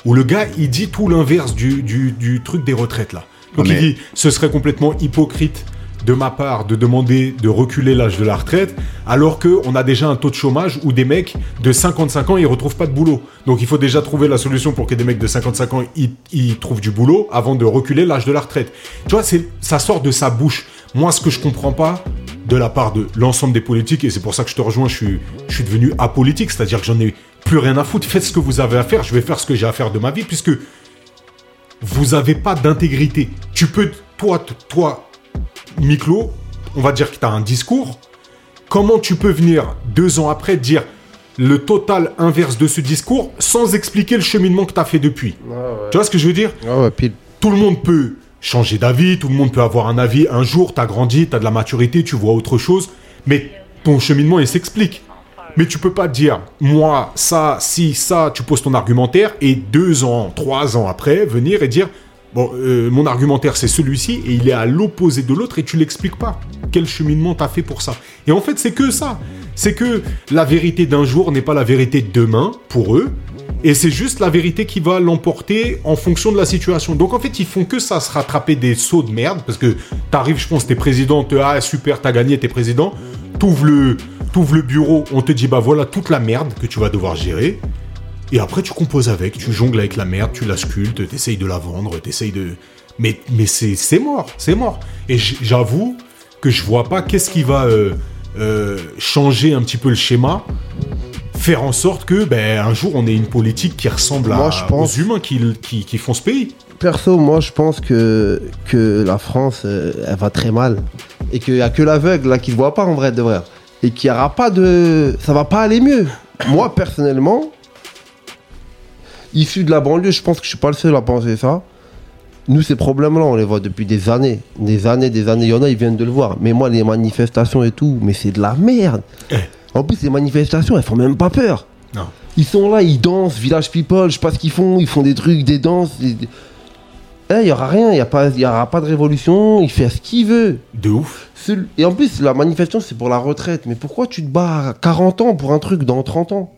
où le gars il dit tout l'inverse du, du, du truc des retraites là. Donc Mais- il dit ce serait complètement hypocrite de ma part de demander de reculer l'âge de la retraite alors que on a déjà un taux de chômage où des mecs de 55 ans ils retrouvent pas de boulot. Donc il faut déjà trouver la solution pour que des mecs de 55 ans ils, ils trouvent du boulot avant de reculer l'âge de la retraite. Tu vois, c'est ça sort de sa bouche. Moi ce que je comprends pas de la part de l'ensemble des politiques et c'est pour ça que je te rejoins, je suis je suis devenu apolitique, c'est-à-dire que j'en ai plus rien à foutre. Faites ce que vous avez à faire, je vais faire ce que j'ai à faire de ma vie puisque vous avez pas d'intégrité. Tu peux, toi, toi, Miklo, on va dire que tu as un discours. Comment tu peux venir deux ans après dire le total inverse de ce discours sans expliquer le cheminement que tu as fait depuis? Tu vois ce que je veux dire? Ah ouais, pile. Tout le monde peut changer d'avis, tout le monde peut avoir un avis. Un jour, tu as grandi, tu as de la maturité, tu vois autre chose, mais ton cheminement, il s'explique. Mais tu peux pas dire, moi, ça, si, ça, tu poses ton argumentaire, et deux ans, trois ans après, venir et dire, bon, euh, mon argumentaire, c'est celui-ci, et il est à l'opposé de l'autre, et tu l'expliques pas. Quel cheminement t'as fait pour ça? Et en fait, c'est que ça. C'est que la vérité d'un jour n'est pas la vérité de demain, pour eux, et c'est juste la vérité qui va l'emporter en fonction de la situation. Donc en fait, ils font que ça, se rattraper des sauts de merde, parce que t'arrives, je pense, t'es président, te ah super, t'as gagné, t'es président, t'ouvres le, t'ouvres le bureau, on te dit bah voilà toute la merde que tu vas devoir gérer, et après tu composes avec, tu jongles avec la merde, tu la sculptes, t'essayes de la vendre, t'essayes de, mais mais c'est mort, c'est mort. Et j'avoue que je vois pas qu'est-ce qui va euh, euh, changer un petit peu le schéma faire en sorte que ben, un jour on ait une politique qui ressemble à, Moi, je pense- aux humains qui, qui, qui font ce pays. Perso, moi, je pense que, que la France, euh, elle va très mal. Et qu'il n'y a que l'aveugle, là, qui ne voit pas en vrai de vrai. Et qu'il n'y aura pas de. Ça va pas aller mieux. moi, personnellement, issu de la banlieue, je pense que je suis pas le seul à penser ça. Nous, ces problèmes-là, on les voit depuis des années. Des années, des années. Il y en a, ils viennent de le voir. Mais moi, les manifestations et tout, mais c'est de la merde. Eh. En plus, les manifestations, elles font même pas peur. Non. Ils sont là, ils dansent, Village People, je sais pas ce qu'ils font, ils font des trucs, des danses. des- Eh, il y aura rien, il y, a pas- y aura pas de révolution, il fait ce qu'il veut. De ouf. Et en plus, la manifestation, c'est pour la retraite. Mais pourquoi tu te bats à 40 ans pour un truc dans 30 ans?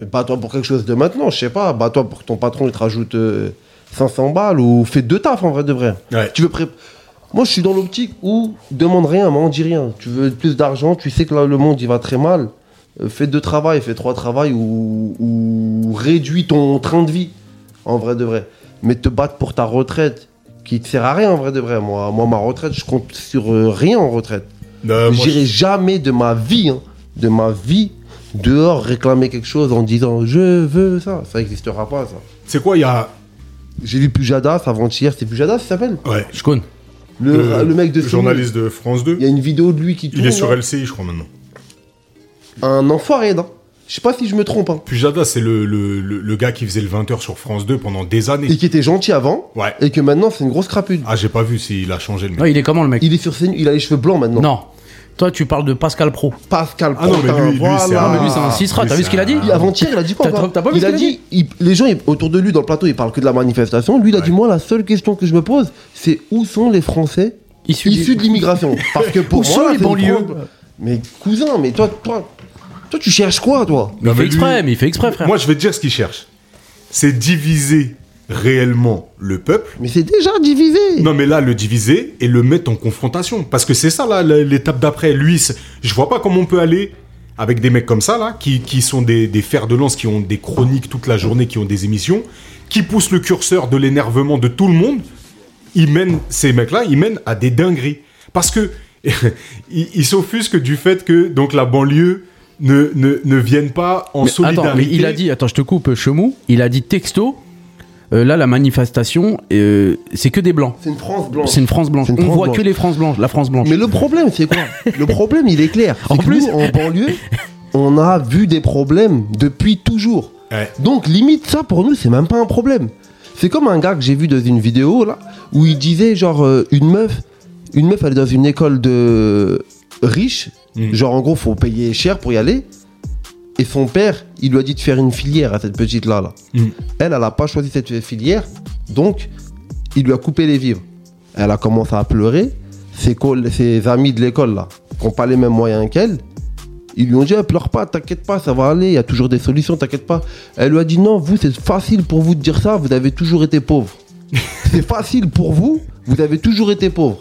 Mais Bats-toi pour quelque chose de maintenant, je sais pas. Bats-toi pour que ton patron il te rajoute euh, 500 balles ou fais deux tafs en vrai de vrai. Ouais. Tu veux pré... Moi, je suis dans l'optique où demande rien, m'en dis rien. Tu veux plus d'argent, tu sais que là, le monde, il va très mal. Euh, fais deux travails, fais trois travails ou, ou réduis ton train de vie, en vrai de vrai. Mais te battre pour ta retraite, qui te sert à rien, en vrai de vrai. Moi, moi ma retraite, je compte sur euh, rien en retraite. Euh, moi, J'irai jamais de ma vie, hein, de ma vie, dehors réclamer quelque chose en disant je veux ça. Ça n'existera pas, ça. C'est quoi, il y a. J'ai vu Pujadas avant-hier, c'est Pujadas, ça s'appelle Ouais. Je connais. le, Euh, le mec de le journaliste de France 2. Il y a une vidéo de lui qui tourne. Il est sur. LCI, je crois, maintenant. Un enfoiré, non? Je sais pas si je me trompe. Hein. Pujada, c'est le, le, le, le gars qui faisait le 20h sur France 2 pendant des Et années. qui était gentil avant, Ouais. et que maintenant c'est une grosse crapule. Ah, j'ai pas vu s'il a changé le mec. Non, il est comment le mec Il est sur scène, il a les cheveux blancs maintenant. Non. Toi, tu parles de Pascal Pro. Pascal Ah non, mais lui- lui, voilà. c'est un- c'est un Ah, cisra. T'as vu ce qu'il a dit un- Il- Avant-hier, il a dit quoi T'as- pas vu Il ce a qu'il a dit, il- les gens autour de lui dans le plateau, ils parlent que de la manifestation. Lui, il a dit moi, la seule question que je me pose, c'est où sont les Français Issu issus de l'immigration? Parce que pour Où sont moi, les c'est une banlieues? pro- Mais cousin, mais toi, toi, toi, tu cherches quoi, toi Il Non, fait mais lui- exprès, mais il fait exprès, frère. Moi, je vais te dire ce qu'il cherche. C'est diviser réellement le peuple. Mais c'est déjà divisé. Non, mais là, le diviser et le mettre en confrontation. Parce que c'est ça, là, l'étape d'après. Lui, je vois pas comment on peut aller avec des mecs comme ça, là, qui, qui sont des, des fers de lance, qui ont des chroniques toute la journée, qui ont des émissions, qui poussent le curseur de l'énervement de tout le monde. Ils mènent, ces mecs-là, ils mènent à des dingueries. Parce que, ils s'offusquent du fait que, donc, la banlieue ne, ne, ne vienne pas en Mais solidarité. Attends, mais il a dit, attends, je te coupe, Chemou. Il a dit texto. euh, là, la manifestation, euh, c'est que des blancs. C'est une France blanche. C'est une France blanche. On voit blanche. que les France blanches, la France blanche. Mais le problème, c'est quoi? Le problème, il est clair. En plus, en banlieue, on a vu des problèmes depuis toujours. Ouais. Donc, limite, ça, pour nous, c'est même pas un problème. C'est comme un gars que j'ai vu dans une vidéo, là, où il disait, genre, euh, une meuf, une meuf, elle est dans une école de riche. Mm. Genre, en gros, faut payer cher pour y aller. Et son père, il lui a dit de faire une filière à cette petite-là. Là. Mm. Elle, elle a pas choisi cette filière. Donc, il lui a coupé les vivres. Elle a commencé à pleurer. Ses, ses amis de l'école, là, qui n'ont pas les mêmes moyens qu'elle, ils lui ont dit, Eh, pleure pas, t'inquiète pas, ça va aller, il y a toujours des solutions, t'inquiète pas. Elle lui a dit, non, vous, c'est facile pour vous de dire ça, vous avez toujours été pauvre. c'est facile pour vous, vous avez toujours été pauvre.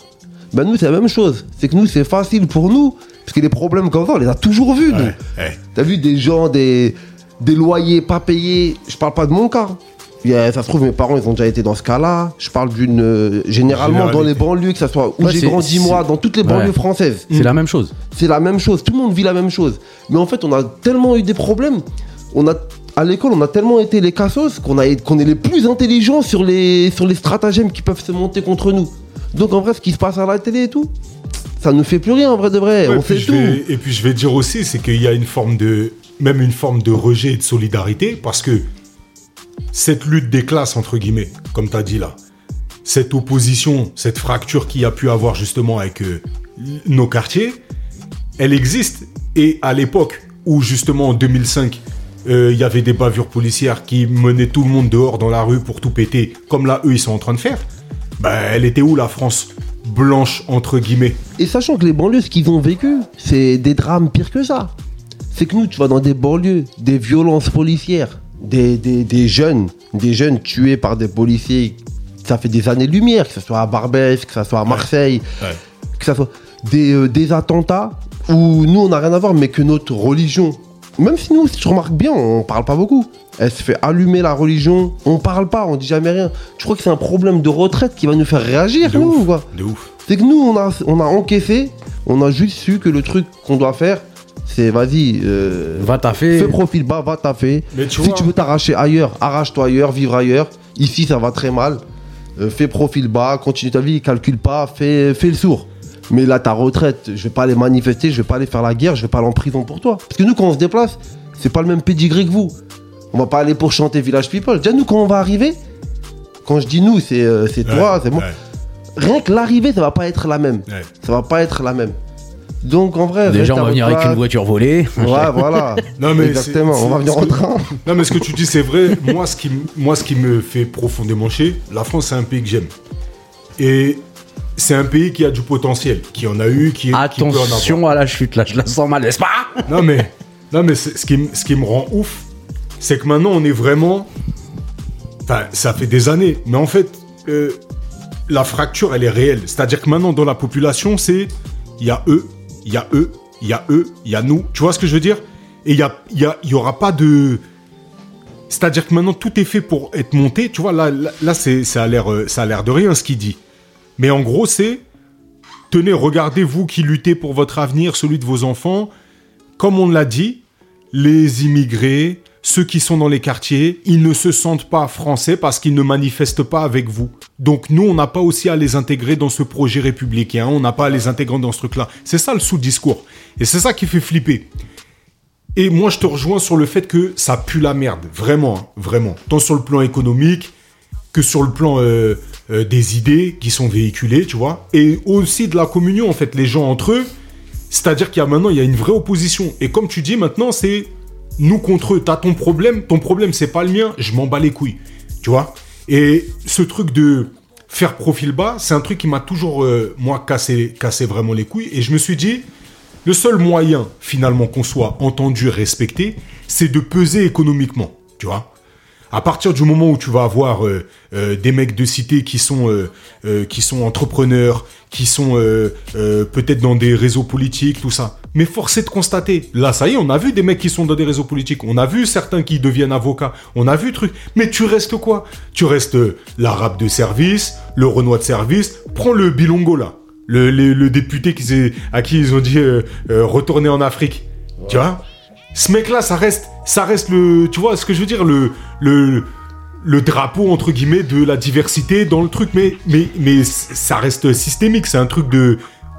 Ben nous, c'est la même chose. C'est que nous, c'est facile pour nous, parce que les problèmes comme ça, on les a toujours vus, nous. Ouais, ouais. T'as vu des gens, des, des loyers pas payés? Je parle pas de mon cas. Il y a- ça se trouve, mes parents, ils ont déjà été dans ce cas-là. Je parle d'une. euh, généralement, dans les banlieues, que ce soit où Ouais, j'ai grandi moi, dans toutes les banlieues Ouais. françaises. C'est la même chose. C'est la même chose. Tout le monde vit la même chose. Mais en fait, on a tellement eu des problèmes. On a, à l'école, on a tellement été les cassos qu'on a- qu'on est les plus intelligents sur les, sur les stratagèmes qui peuvent se monter contre nous. Donc, en vrai, ce qui se passe à la télé et tout, ça nous fait plus rien, en vrai de vrai. Ouais, on sait tout. vais- et puis je vais dire aussi, c'est qu'il y a une forme de, même une forme de rejet et de solidarité, parce que cette lutte des classes, entre guillemets, comme tu as dit là, cette opposition, cette fracture qu'il y a pu avoir justement avec euh, nos quartiers, elle existe. Et à l'époque où justement en 2005, euh, il y avait des bavures policières qui menaient tout le monde dehors dans la rue pour tout péter, comme là eux ils sont en train de faire, bah elle était où la France blanche entre guillemets? Et sachant que les banlieues, ce qu'ils ont vécu, c'est des drames pires que ça. C'est que nous, tu vas dans des banlieues, des violences policières, des, des, des jeunes, des jeunes tués par des policiers, ça fait des années-lumière, que ce soit à Barbès, que ce soit à Marseille, Ouais. que ce soit des, euh, des attentats où nous, on n'a rien à voir, mais que notre religion, même si nous, si tu remarques bien, on parle pas beaucoup. Elle se fait allumer la religion, on parle pas, on dit jamais rien. Tu crois que c'est un problème de retraite qui va nous faire réagir, De nous, ouf. ou quoi De ouf. c'est que nous, on a, on a encaissé, on a juste su que le truc qu'on doit faire, c'est vas-y, euh, Va taffer. fais profil bas, va taffer. Mais tu si vois- tu veux t'arracher ailleurs, arrache-toi ailleurs, vivre ailleurs. Ici, ça va très mal. Euh, fais profil bas, continue ta vie, calcule pas, fais, fais le sourd. Mais là, ta retraite, je vais pas aller manifester, je vais pas aller faire la guerre, je vais pas aller en prison pour toi. Parce que nous, quand on se déplace, c'est pas le même pédigré que vous. On va pas aller pour chanter Village People. Déjà, nous, quand on va arriver, quand je dis nous, c'est euh, c'est toi, Ouais, c'est moi. ouais, Rien que l'arrivée, ça va pas être la même ouais. ça va pas être la même. Donc en vrai, Déjà, on va venir avec une voiture volée. Ouais, voilà. Non, mais Exactement, on va venir en train. Non, mais ce que tu dis, c'est vrai. moi, ce qui, moi, ce qui me fait profondément chier, la France, c'est un pays que j'aime. Et c'est un pays qui a du potentiel, qui en a eu, qui, qui avoir. Attention à la chute, là, je la sens mal, n'est-ce pas? Non, mais, non, mais ce, qui, ce qui me rend ouf, c'est que maintenant, on est vraiment Enfin, ça fait des années. Mais en fait, euh, la fracture, elle est réelle. C'est-à-dire que maintenant, dans la population, c'est. Il y a eux, il y a eux, il y a eux, il y a nous. Tu vois ce que je veux dire? Et il y, a, y, a- y aura pas de. C'est-à-dire que maintenant, tout est fait pour être monté. Tu vois, là, là, là, c'est, ça, a l'air, euh, ça a l'air de rien ce qu'il dit. Mais en gros, c'est. Tenez, regardez vous qui luttez pour votre avenir, celui de vos enfants. Comme on l'a dit, les immigrés, ceux qui sont dans les quartiers, ils ne se sentent pas français parce qu'ils ne manifestent pas avec vous. Donc nous, on n'a pas aussi à les intégrer dans ce projet républicain, on n'a pas à les intégrer dans ce truc-là. C'est ça le sous-discours. Et c'est ça qui fait flipper. Et moi, je te rejoins sur le fait que ça pue la merde, vraiment, hein, vraiment. Tant sur le plan économique que sur le plan euh, euh, des idées qui sont véhiculées, tu vois. Et aussi de la communion, en fait, les gens entre eux. C'est-à-dire qu'il y a maintenant, il y a une vraie opposition. Et comme tu dis, maintenant, c'est nous contre eux. T'as ton problème, ton problème, c'est pas le mien, je m'en bats les couilles. Tu vois Et ce truc de faire profil bas, c'est un truc qui m'a toujours, euh, moi, cassé, cassé vraiment les couilles. Et je me suis dit, le seul moyen, finalement, qu'on soit entendu, respecté, c'est de peser économiquement. Tu vois à partir du moment où tu vas avoir euh, euh, des mecs de cité qui sont euh, qui sont entrepreneurs, qui sont peut-être dans des réseaux politiques, tout ça. Mais force est de constater, là ça y est, on a vu des mecs qui sont dans des réseaux politiques, on a vu certains qui deviennent avocats, on a vu truc. Mais tu restes quoi? Tu restes l'arabe de service, le renois de service. Prends le bilongo là, le, député qui à qui ils ont dit retourner en Afrique. Tu vois? Ce mec-là, ça reste, ça reste le, tu vois ce que je veux dire, le, le, le drapeau entre guillemets de la diversité dans le truc, mais, mais, mais ça reste systémique. C'est un truc de,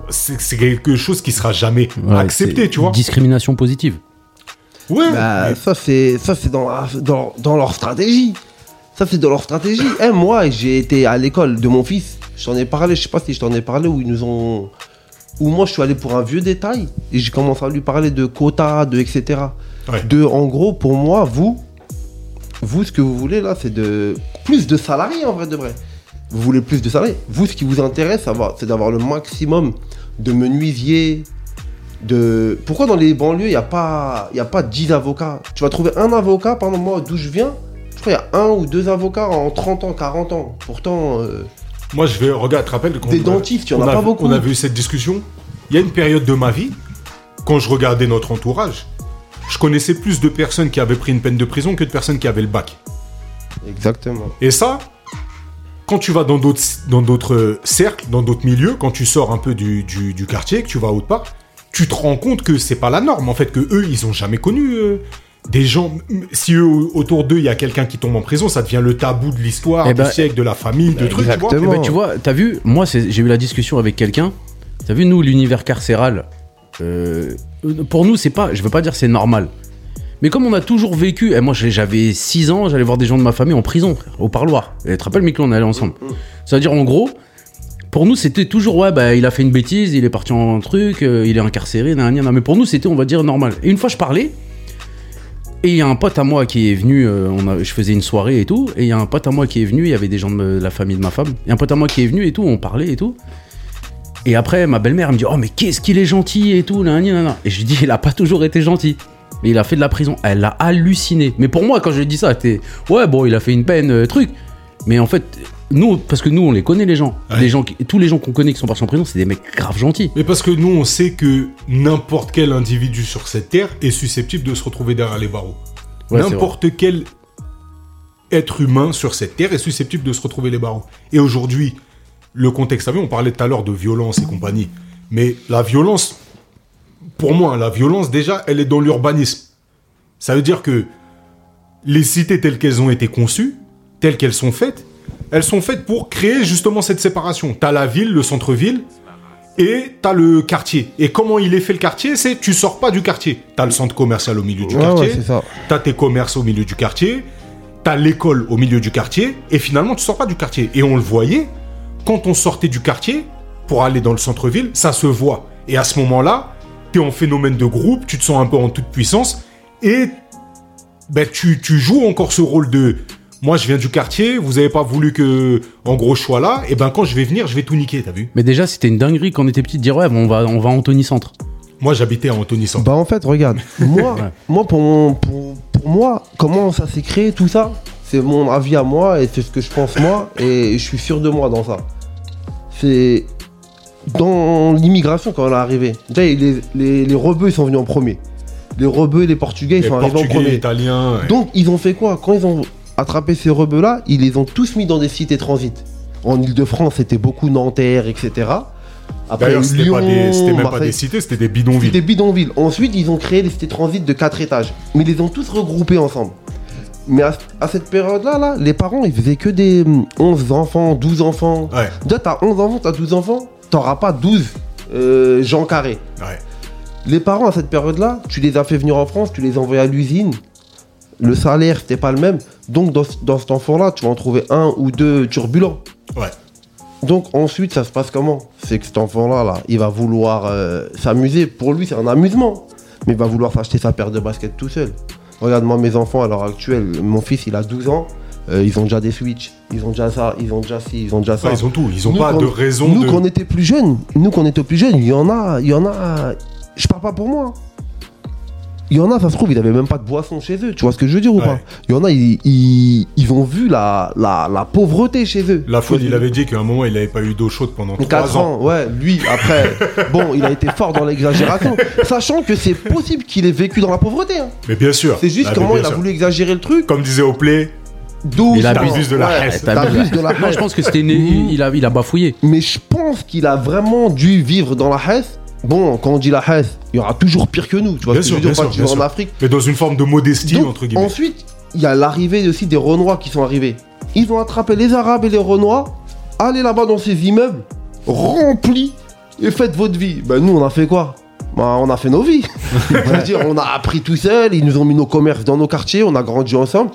c'est quelque chose qui sera jamais Ouais, accepté, tu vois. Discrimination positive. Ouais. Bah, mais- ça, c'est ça c'est dans, dans, dans leur stratégie. Ça, c'est dans leur stratégie. Eh, moi, j'ai été à l'école de mon fils. Je t'en ai parlé, je sais pas si je t'en ai parlé, où ils nous ont. Où moi, je suis allé pour un vieux détail. Et j'ai commencé à lui parler de quotas, de etc. Ouais. De, en gros, pour moi, vous, vous, ce que vous voulez là, c'est de. Plus de salariés, en vrai de vrai. Vous voulez plus de salariés. Vous, ce qui vous intéresse, c'est d'avoir le maximum de menuisiers, de... Pourquoi dans les banlieues, il n'y a, pas... y a pas 10 avocats? Tu vas trouver un avocat, par exemple, moi, d'où je viens, je crois qu'il y a un ou deux avocats en 30 ans, 40 ans. Pourtant, euh, Moi, je vais, regarde, tu te rappelles Des on a- en pas beaucoup. On vu cette discussion. Il y a une période de ma vie, quand je regardais notre entourage, je connaissais plus de personnes qui avaient pris une peine de prison que de personnes qui avaient le bac. exactement. Et ça, quand tu vas dans d'autres dans d'autres cercles, dans d'autres milieux, quand tu sors un peu du, du, du quartier, que tu vas autre part, tu te rends compte que c'est pas la norme. En fait, que eux, ils ont jamais connu euh, des gens. Si eux, autour d'eux, il y a quelqu'un qui tombe en prison, ça devient le tabou de l'histoire, Eh du ben, siècle, de la famille, de trucs. tu vois. exactement. Eh ben, tu vois, t'as vu, moi, j'ai eu la discussion avec quelqu'un. T'as vu, nous, l'univers carcéral, euh, pour nous, c'est pas, je veux pas dire c'est normal. Mais comme on a toujours vécu, et moi j'ai- j'avais 6 ans, j'allais voir des gens de ma famille en prison, frère, au parloir. Et tu te rappelles, Mickey, on allait ensemble. C'est-à-dire, en gros, pour nous, c'était toujours, ouais, bah, il a fait une bêtise, il est parti en truc, euh, il est incarcéré, nan, nan, nan. mais pour nous, c'était, on va dire, normal. Et une fois, je parlais, et il y a un pote à moi qui est venu, euh, je faisais une soirée et tout, et il y a un pote à moi qui est venu, il y avait des gens de, la famille de ma femme, il y a un pote à moi qui est venu et tout, on parlait et tout. Et après, ma belle-mère, elle me dit, oh, mais qu'est-ce qu'il est gentil et tout, nan, nan, nan. Et je lui dis, il a pas toujours été gentil. Mais il a fait de la prison. Elle a halluciné. Mais pour moi, quand je dis ça, c'était, ouais, bon, il a fait une peine, euh, truc. Mais en fait, nous, parce que nous, on les connaît, les gens. Ouais. Les gens qui- tous les gens qu'on connaît qui sont partis en prison, c'est des mecs grave gentils. Mais parce que nous, on sait que n'importe quel individu sur cette terre est susceptible de se retrouver derrière les barreaux. Ouais, n'importe quel être humain sur cette terre est susceptible de se retrouver les barreaux. Et aujourd'hui, le contexte, on parlait tout à l'heure de violence et compagnie. Mais la violence, pour moi, la violence, déjà, elle est dans l'urbanisme. Ça veut dire que les cités telles qu'elles ont été conçues, telles qu'elles sont faites, elles sont faites pour créer justement cette séparation. T'as la ville, le centre-ville, et t'as le quartier. Et comment il est fait le quartier C'est tu sors pas du quartier. T'as le centre commercial au milieu du Ouais, quartier, ouais, t'as tes commerces au milieu du quartier, t'as l'école au milieu du quartier, et finalement tu sors pas du quartier. Et on le voyait, quand on sortait du quartier pour aller dans le centre-ville, ça se voit. Et à ce moment-là, t'es en phénomène de groupe, tu te sens un peu en toute puissance, et ben, tu, tu joues encore ce rôle de moi je viens du quartier, vous avez pas voulu que en gros je sois là, et ben quand je vais venir, je vais tout niquer, t'as vu Mais déjà, c'était une dinguerie quand on était petit de dire, ouais, on va, on va à Anthony Centre. Moi j'habitais à Anthony Centre. Bah en fait, regarde, moi, moi pour, mon- pour, pour moi, comment ça s'est créé tout ça C'est mon avis à moi et c'est ce que je pense moi et je suis sûr de moi dans ça. C'est dans l'immigration quand on est arrivé. Déjà, les, les, les rebeux ils sont venus en premier. Les rebeux et les portugais ils Les sont arrivés en Portugais, premier. Italiens. ouais. Donc ils ont fait quoi? Quand ils ont attrapé ces rebeux-là, ils les ont tous mis dans des cités transit. En Ile-de-France, c'était beaucoup Nanterre, etc. Après D'ailleurs, c'était pas c'était même pas Marseille. des cités, c'était des C'était bidonvilles. des bidonvilles. Ensuite, ils ont créé des cités transit de 4 étages. Mais ils les ont tous regroupés ensemble. Mais à, à cette période-là, là, les parents, ils faisaient que des hum, 11 enfants, 12 enfants. Ouais, Déjà, t'as 11 enfants, t'as 12 enfants, t'auras pas 12 euh, gens carrés. ouais. Les parents, à cette période-là, tu les as fait venir en France, tu les as envoyés à l'usine. Le salaire, c'était pas le même. Donc, dans, ce- dans cet enfant-là, tu vas en trouver un ou deux turbulents. Ouais. Donc, ensuite, ça se passe comment? C'est que cet enfant-là, là, il va vouloir euh, s'amuser. Pour lui, c'est un amusement. Mais il va vouloir s'acheter sa paire de baskets tout seul. Regarde-moi mes enfants à l'heure actuelle. Mon fils, il a 12 ans. euh, ils ont déjà des Switch. Ils ont déjà ça. Ils ont déjà ci. Ils ont déjà ça. Ouais, ils ont tout. Ils ont Nous, pas de raison Nous, de. quand on était plus jeunes, nous, quand on était plus jeunes, il y en a, il y en a. Je parle pas pour moi. Il y en a, ça se trouve, ils avaient même pas de boisson chez eux. Tu vois ce que je veux dire ou Ouais. pas Il y en a, ils, ils, ils ont vu la, la, la pauvreté chez eux. La foule, il avait dit qu'à un moment, il avait pas eu d'eau chaude pendant 3 4 ans. ans, ouais, lui, après, bon, il a été fort dans l'exagération, sachant que c'est possible qu'il ait vécu dans la pauvreté. hein. Mais bien sûr. C'est juste Ah, comment bien il a sûr. voulu exagérer le truc. Comme disait Oplay, D'où Il abuse de la ouais, haine. T'abuses de la Non, haine. je pense que c'était une- il a, il a bafouillé. Mais je pense qu'il a vraiment dû vivre dans la Hesse. Bon, quand on dit la Hesse, il y aura toujours pire que nous. Tu vois Bien ce sûr, je veux dire sûr, tu en. Afrique. mais dans une forme de modestie, Donc, entre guillemets. ensuite, il y a l'arrivée aussi des Renois qui sont arrivés. Ils ont attrapé les Arabes et les Renois. Allez là-bas dans ces immeubles, remplis, et faites votre vie. Ben nous, on a fait quoi? Ben, on a fait nos vies. On a appris tout seul, ils nous ont mis nos commerces dans nos quartiers, on a grandi ensemble.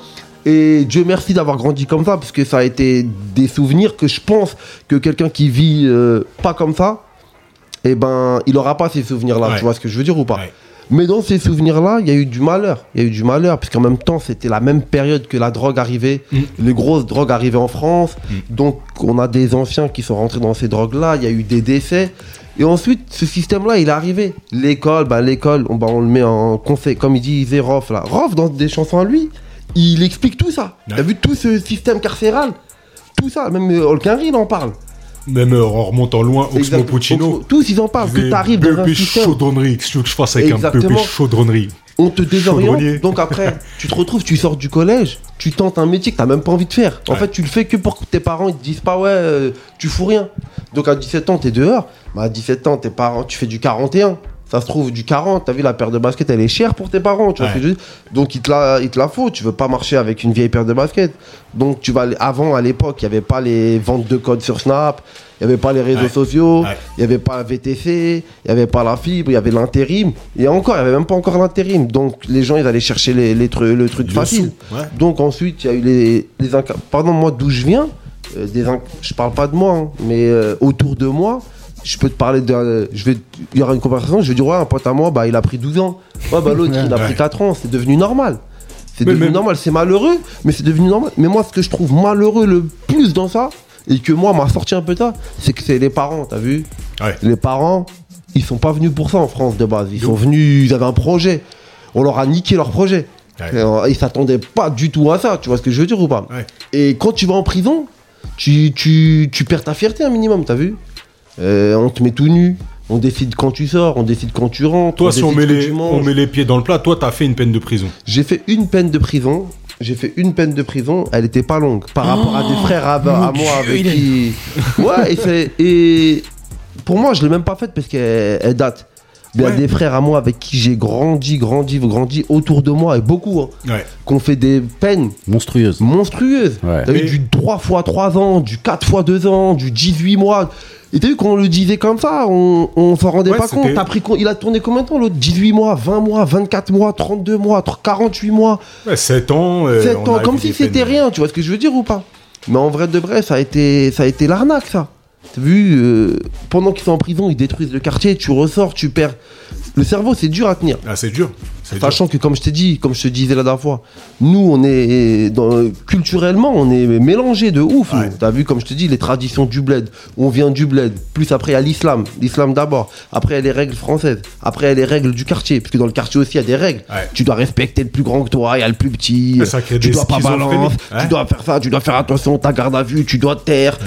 Et Dieu merci d'avoir grandi comme ça, parce que ça a été des souvenirs que je pense que quelqu'un qui vit euh, pas comme ça, eh ben, il aura pas ces souvenirs-là. Ouais. Tu vois ce que je veux dire ou pas Ouais. mais dans ces souvenirs-là, il y a eu du malheur. Il y a eu du malheur, parce qu'en même temps, c'était la même période que la drogue arrivait. Mm. Les grosses drogues arrivaient en France. Donc, on a des anciens qui sont rentrés dans ces drogues-là. Il y a eu des décès. Et ensuite, ce système-là, il est arrivé. L'école, bah, l'école, on, bah, on le met en conseil, comme il disait Rof, là. Rof, dans des chansons à lui, il explique tout ça. Ouais. T'as vu tout ce système carcéral? Tout ça. Même Holkinry, il en parle. Même euh, en remontant loin, Oxmo. Puccino. Tous, ils en parlent. Que t'arrives dans un système. chaudronnerie. Que tu veux que je fasse avec un peu Exactement. chaudronnerie on te désoriente. Donc après, tu te retrouves, tu sors du collège, tu tentes un métier que t'as même pas envie de faire. En Ouais. fait, tu le fais que pour que tes parents ils te disent pas ouais, euh, tu fous rien. Donc à 17 ans, t'es dehors. Bah, à 17 ans, tes parents, tu fais du 41. Ça se trouve du 40, t'as vu la paire de baskets, elle est chère pour tes parents, tu vois Ouais. ce que je veux dire? Donc il te la, il te la faut, tu veux pas marcher avec une vieille paire de baskets. Donc tu vas avant à l'époque, il y avait pas les ventes de codes sur Snap, il y avait pas les réseaux Ouais. sociaux, Ouais. il y avait pas la VTC, il y avait pas la fibre, il y avait l'intérim et encore, il y avait même pas encore l'intérim. Donc les gens ils allaient chercher les, les tru- le truc Le facile. ouais. Donc ensuite, il y a eu les, les Pardon, moi d'où je viens, euh, des je parle pas de moi, hein, mais euh, autour de moi, je peux te parler de. je vais, il y aura une conversation, je vais dire, ouais, un pote à moi, bah, il a pris 12 ans. Ouais, bah, l'autre, il a pris 4 ans, c'est devenu normal. C'est devenu même- normal, c'est malheureux, mais c'est devenu normal. Mais moi, ce que je trouve malheureux le plus dans ça, et que moi, m'a sorti un peu ça, c'est que c'est les parents, t'as vu? Ouais. Les parents, ils sont pas venus pour ça en France de base. Ils sont venus, ils avaient un projet. On leur a niqué leur projet. Ouais. Euh, Ils s'attendaient pas du tout à ça, tu vois ce que je veux dire ou pas? Ouais. Et quand tu vas en prison, tu, tu, tu perds ta fierté un minimum, t'as vu? Euh, On te met tout nu, on décide quand tu sors, on décide quand tu rentres. Toi, si on met, les, on met les pieds dans le plat, toi, t'as fait une peine de prison. J'ai fait une peine de prison. J'ai fait une peine de prison, elle était pas longue par rapport à des frères à, à moi avec qui. Ouais, et, c'est- et pour moi, je l'ai même pas faite parce qu'elle elle date. Mais il y a Ouais. des frères à moi avec qui j'ai grandi, grandi, grandi autour de moi, et beaucoup, hein, Ouais. qu'on fait des peines Monstrueuse. monstrueuses. Ouais. T'as Mais- du 3 x 3 ans, du 4 x 2 ans, du 18 mois. Et t'as vu qu'on le disait comme ça, on, on s'en rendait Ouais, pas compte. T'as pris, il a tourné combien de temps l'autre? 18 mois, 20 mois, 24 mois, 32 mois, 48 mois. Ouais, 7 ans. euh, 7 on ans, comme si c'était rien, tu vois ce que je veux dire ou pas? Mais en vrai de vrai, ça a été, ça a été l'arnaque, ça. T'as vu, euh, pendant qu'ils sont en prison, ils détruisent le quartier, tu ressors, tu perds. Le cerveau, c'est dur à tenir. Ah, c'est dur. Sachant que, comme je t'ai dit, comme je te disais la dernière fois, nous, on est dans- culturellement, on est mélangés de ouf. Ouais. T'as vu, comme je te dis, les traditions du bled. On vient du bled. Plus après, il y a l'islam. L'islam d'abord. Après, il y a les règles françaises. Après, il y a les règles du quartier. Parce que dans le quartier aussi, il y a des règles. Ouais. Tu dois respecter le plus grand que toi, il y a le plus petit. Mais ça crée tu des dois pas balance. Ouais. Tu dois faire ça. Tu dois faire attention. Ta garde à vue. Tu dois te taire.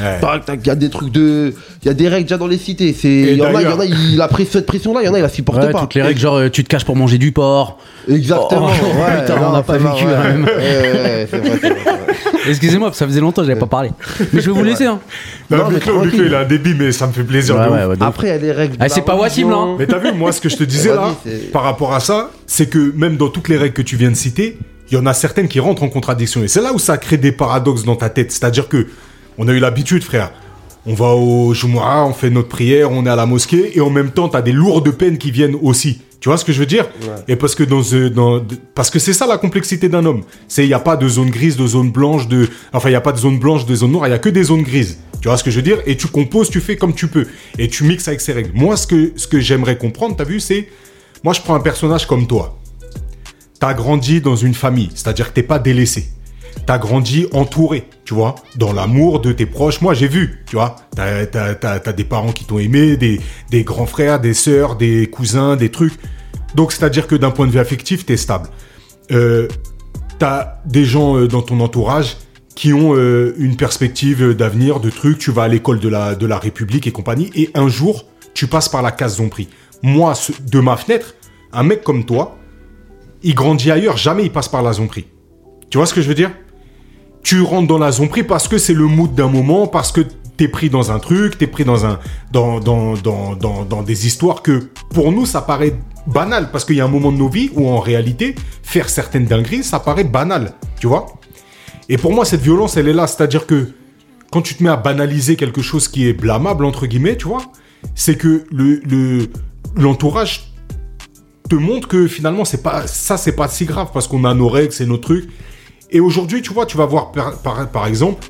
Il y a des trucs de. Il y a des règles déjà dans les cités. Il y en a, il y d'ailleurs- en a, il a pris cette pression-là. Il y en a, il la supporte Ouais, pas. toutes les règles, genre euh, tu te caches pour manger du porc. Exactement. Oh, ouais, putain, on n'a pas vécu, même. Ouais. Excusez-moi, ça faisait longtemps que j'avais pas parlé. Mais je vais vous laisser. Hein. Non, Non, mais il a un débit, mais ça me fait plaisir. Ouais, de ouais, ouf. ouais, de ouf. Après, il y a les règles. de Ah, la c'est pas Wassim, là, hein. Mais t'as vu, moi, ce que je te disais là, par rapport à ça, c'est que même dans toutes les règles que tu viens de citer, il y en a certaines qui rentrent en contradiction. Et c'est là où ça crée des paradoxes dans ta tête. C'est-à-dire que on a eu l'habitude, frère. On va au Jumu'ah, on fait notre prière, on est à la mosquée, et en même temps, t'as des lourdes peines qui viennent aussi. Tu vois ce que je veux dire Et parce que dans, dans parce que c'est ça la complexité d'un homme. C'est il y a pas de zone grise, de zone blanche, de enfin il y a pas de zone blanche, de zone noire, il y a que des zones grises. Tu vois ce que je veux dire Et tu composes, tu fais comme tu peux, et tu mixes avec ces règles. Moi, ce que ce que j'aimerais comprendre, t'as vu, c'est moi je prends un personnage comme toi. T'as grandi dans une famille, c'est-à-dire que t'es pas délaissé. T'as grandi entouré, tu vois, dans l'amour de tes proches. Moi, j'ai vu, tu vois. T'as, t'as, t'as, des parents qui t'ont aimé, des, des grands frères, des sœurs, des cousins, des trucs. Donc, c'est-à-dire que d'un point de vue affectif, t'es stable. Euh, t'as des gens euh, dans ton entourage qui ont euh, une perspective d'avenir, de trucs. Tu vas à l'école de la, de la République et compagnie. Et un jour, tu passes par la case Zompri. Moi, de ma fenêtre, un mec comme toi, il grandit ailleurs, jamais il passe par la Zompri. Tu vois ce que je veux dire? Tu rentres dans la Zompri parce que c'est le mood d'un moment, parce que t'es pris dans un truc, t'es pris dans un dans, dans, dans, dans, des histoires que pour nous ça paraît banal. Parce qu'il y a un moment de nos vies où en réalité faire certaines dingueries ça paraît banal, tu vois? Et pour moi cette violence elle est là, c'est-à-dire que quand tu te mets à banaliser quelque chose qui est blâmable entre guillemets, tu vois, c'est que le l'entourage te montre que finalement c'est pas ça c'est pas si grave parce qu'on a nos règles, c'est nos trucs. Et aujourd'hui, tu vois, tu vas voir par, exemple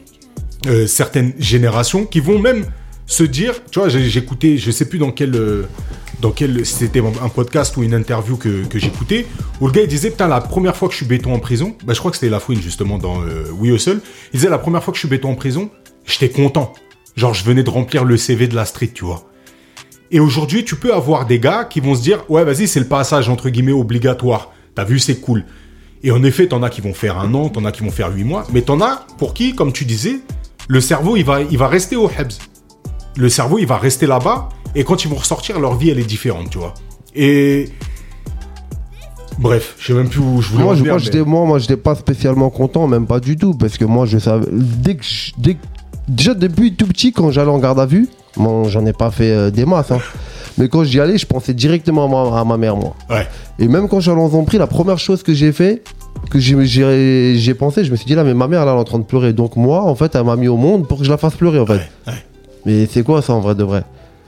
euh, certaines générations qui vont même se dire, tu vois, j'écoutais, je sais plus dans quel euh, c'était un podcast ou une interview que, j'écoutais où le gars il disait putain la première fois que je suis béton en prison, bah, je crois que c'était la fouine justement dans euh, We Hustle, il disait la première fois que je suis béton en prison, j'étais content. Genre je venais de remplir le CV de la street, tu vois. Et aujourd'hui, tu peux avoir des gars qui vont se dire Ouais, vas-y, c'est le passage entre guillemets obligatoire. T'as vu, c'est cool. Et en effet, t'en as qui vont faire un an, t'en as qui vont faire huit mois, mais t'en as pour qui, comme tu disais, le cerveau, il va, il va rester au Hebs. Le cerveau, il va rester là-bas, et quand ils vont ressortir, leur vie, elle est différente, tu vois. Et. Bref, je sais même plus où je voulais Moi, en je, venir, moi, mais- moi, moi, j'étais pas spécialement content, même pas du tout, parce que moi, je savais. Dès que je- dès que- déjà, depuis tout petit, quand j'allais en garde à vue, bon, j'en ai pas fait euh, des masses, hein, mais quand j'y allais, je pensais directement à ma, à ma mère, moi. Ouais, Et même quand j'allais en Zompri, la première chose que j'ai fait, que j'ai, j'ai, j'ai pensé, je me suis dit là, mais ma mère, là, elle est en train de pleurer. Donc, moi, en fait, elle m'a mis au monde pour que je la fasse pleurer, en fait. ouais, ouais. Mais c'est quoi ça en vrai de vrai?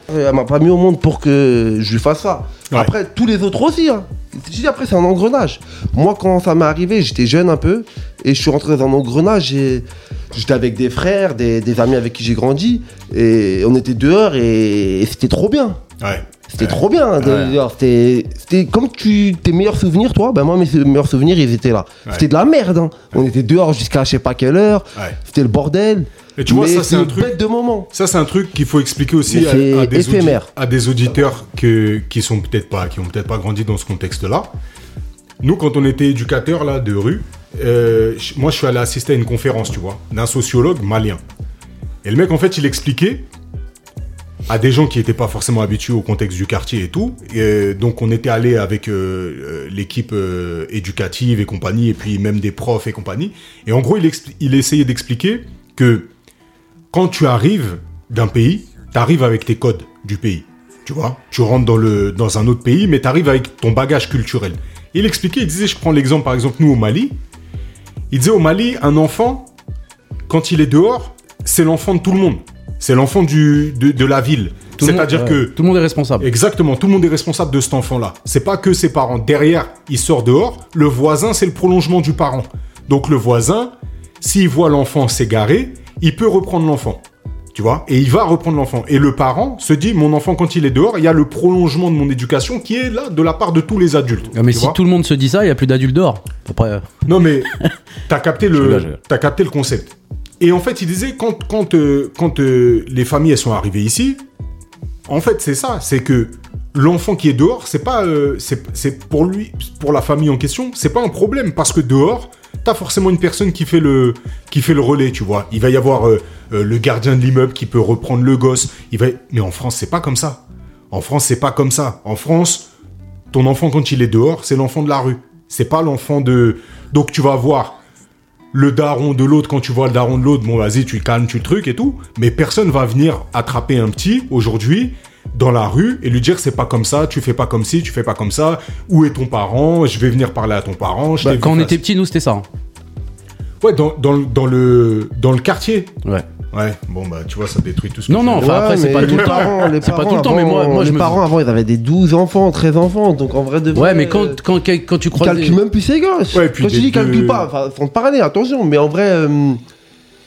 Elle m'a pas mis au monde pour que je lui fasse ça. Ouais. Après, tous les autres aussi. Hein. Après, c'est un engrenage. Moi, quand ça m'est arrivé, j'étais jeune un peu et je suis rentré dans un engrenage. Et j'étais avec des frères, des, des amis avec qui j'ai grandi et on était dehors et, et c'était trop bien. Ouais. C'était trop bien. Ouais. C'était, c'était comme tu, tes meilleurs souvenirs, toi? Ben moi, mes meilleurs souvenirs, ils étaient là. Ouais. C'était de la merde. hein. On était dehors jusqu'à je sais pas quelle heure. Ouais. C'était le bordel. Et tu vois, Mais ça, c'est un une truc- bête de moment. Ça, c'est un truc qu'il faut expliquer aussi à, des, à des auditeurs que, qui sont peut-être pas, qui ont peut-être pas grandi dans ce contexte-là. Nous, quand on était éducateur là de rue, euh, moi, je suis allé assister à une conférence, tu vois, d'un sociologue malien. Et le mec, en fait, il expliquait à des gens qui n'étaient pas forcément habitués au contexte du quartier et tout. Donc, on était allé avec euh, euh, l'équipe euh, éducative et compagnie, et puis même des profs et compagnie. Et en gros, il, essayait d'expliquer que quand tu arrives d'un pays, tu arrives avec tes codes du pays. Tu vois? Tu rentres dans un autre pays, mais tu arrives avec ton bagage culturel. Il expliquait, il disait, je prends l'exemple par exemple, nous au Mali. Il disait au Mali, un enfant, quand il est dehors, c'est l'enfant de tout le monde. C'est l'enfant du- de, de la ville. Tout le monde- C'est-à-dire que Tout le monde est responsable. Exactement, tout le monde est responsable de cet enfant-là. C'est pas que ses parents. Derrière, il sort dehors, le voisin, c'est le prolongement du parent. Donc le voisin, s'il voit l'enfant s'égarer, il peut reprendre l'enfant. Tu vois? Et il va reprendre l'enfant. Et le parent se dit, mon enfant, quand il est dehors, il y a le prolongement de mon éducation qui est là de la part de tous les adultes. Ah, mais Tu si tout le monde se dit ça, il n'y a plus d'adultes dehors. Après, euh, Non, mais t'as capté, le, t'as capté le concept. Et en fait, il disait, quand, quand, euh, quand euh, les familles elles sont arrivées ici, en fait, c'est ça. C'est que l'enfant qui est dehors, c'est pas, euh, c'est, pour lui, pour la famille en question, c'est pas un problème parce que dehors, t'as forcément une personne qui fait le, qui fait le relais, tu vois. Il va y avoir le gardien de l'immeuble qui peut reprendre le gosse. Il va, mais en France, c'est pas comme ça. En France, c'est pas comme ça. En France, ton enfant quand il est dehors, c'est l'enfant de la rue. C'est pas l'enfant de. Donc tu vas voir le daron de l'autre quand tu vois le daron de l'autre. Bon, vas-y, tu le calmes, tu le truc et tout. Mais personne va venir attraper un petit aujourd'hui dans la rue et lui dire c'est pas comme ça, tu fais pas comme ci, tu fais pas comme ça. Où est ton parent? Je vais venir parler à ton parent. je bah, quand on était petits, nous, c'était ça. hein. Ouais, dans, dans, le- dans le dans le quartier. Ouais. Ouais. Bon bah tu vois, ça détruit tout ce que Non, tu non, enfin, après, c'est pas tout les le temps. C'est pas tout le temps, mais moi- moi, je les me- parents avant, ils avaient des 12 enfants, 13 enfants, donc en vrai de vrai. Ouais, mais quand, euh, quand, quand tu Ils crois. calculent même plus ses gosses. Ouais, puis Quand je des dis calcule pas, enfin, faut parler, attention, mais en vrai, euh,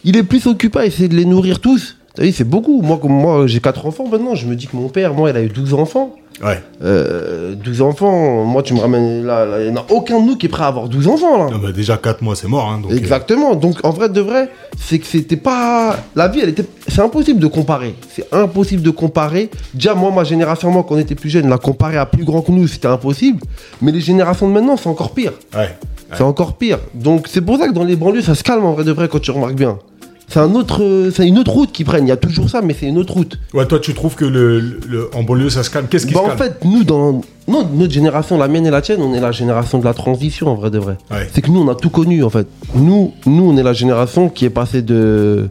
il est plus occupé à essayer de les nourrir tous. Vu, c'est beaucoup. Moi, comme moi, j'ai 4 enfants maintenant, je me dis que mon père, moi, il a eu 12 enfants. Ouais. Euh, 12 enfants, moi, tu me ramènes là, il n'y en a aucun de nous qui est prêt à avoir 12 enfants, là. Non, bah, déjà 4 mois, c'est mort. Hein, donc, euh, Exactement. Donc en vrai de vrai, c'est que c'était pas la vie, elle était c'est impossible de comparer. C'est impossible de comparer. Déjà moi ma génération moi quand on était plus jeune, la comparer à plus grand que nous, c'était impossible. Mais les générations de maintenant, c'est encore pire. euh, ouais. C'est encore pire. Donc c'est pour ça que dans les banlieues, ça se calme en vrai de vrai quand tu remarques bien. C'est un autre euh, c'est une autre route qu'ils prennent, il y a toujours ça mais c'est une autre route. Ouais, toi, tu trouves que le, le- en banlieue, ça se calme Qu'est-ce qui Bah, se en calme fait, nous dans non, notre génération, la mienne et la tienne, on est la génération de la transition en vrai de vrai. Ouais. C'est que nous, on a tout connu en fait. Nous, nous, on est la génération qui est passée de.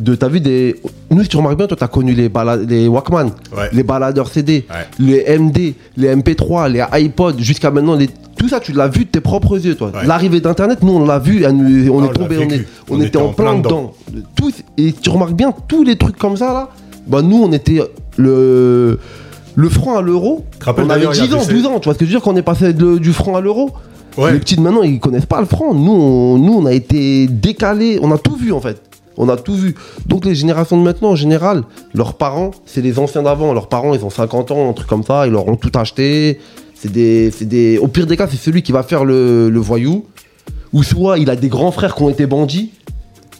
De T'as vu des. Nous, si tu remarques bien, toi, t'as connu les, balades, les Walkman, Ouais. les baladeurs CD, Ouais. les MD, les MP3, les iPods, jusqu'à maintenant, les... tout ça, tu l'as vu de tes propres yeux, toi. Ouais. L'arrivée d'Internet, nous, on l'a vu, nous- on Ah, est tombé, on, était, en plein dedans. Tous- et tu remarques bien, tous les trucs comme ça, là, bah, nous, on était le. Le franc à l'euro, on avait d'ailleurs, il y 10 ans, avait 12 ans, tu vois ce que je veux dire, quand on est passé de- du franc à l'euro les petits de maintenant, ils connaissent pas le franc. Nous on, nous, on a été décalés. On a tout vu, en fait. On a tout vu. Donc, les générations de maintenant, en général, leurs parents, c'est les anciens d'avant. Leurs parents, ils ont 50 ans, un truc comme ça. Ils leur ont tout acheté. C'est des, des... Au pire des cas, c'est celui qui va faire le, voyou. Ou soit il a des grands frères qui ont été bandits.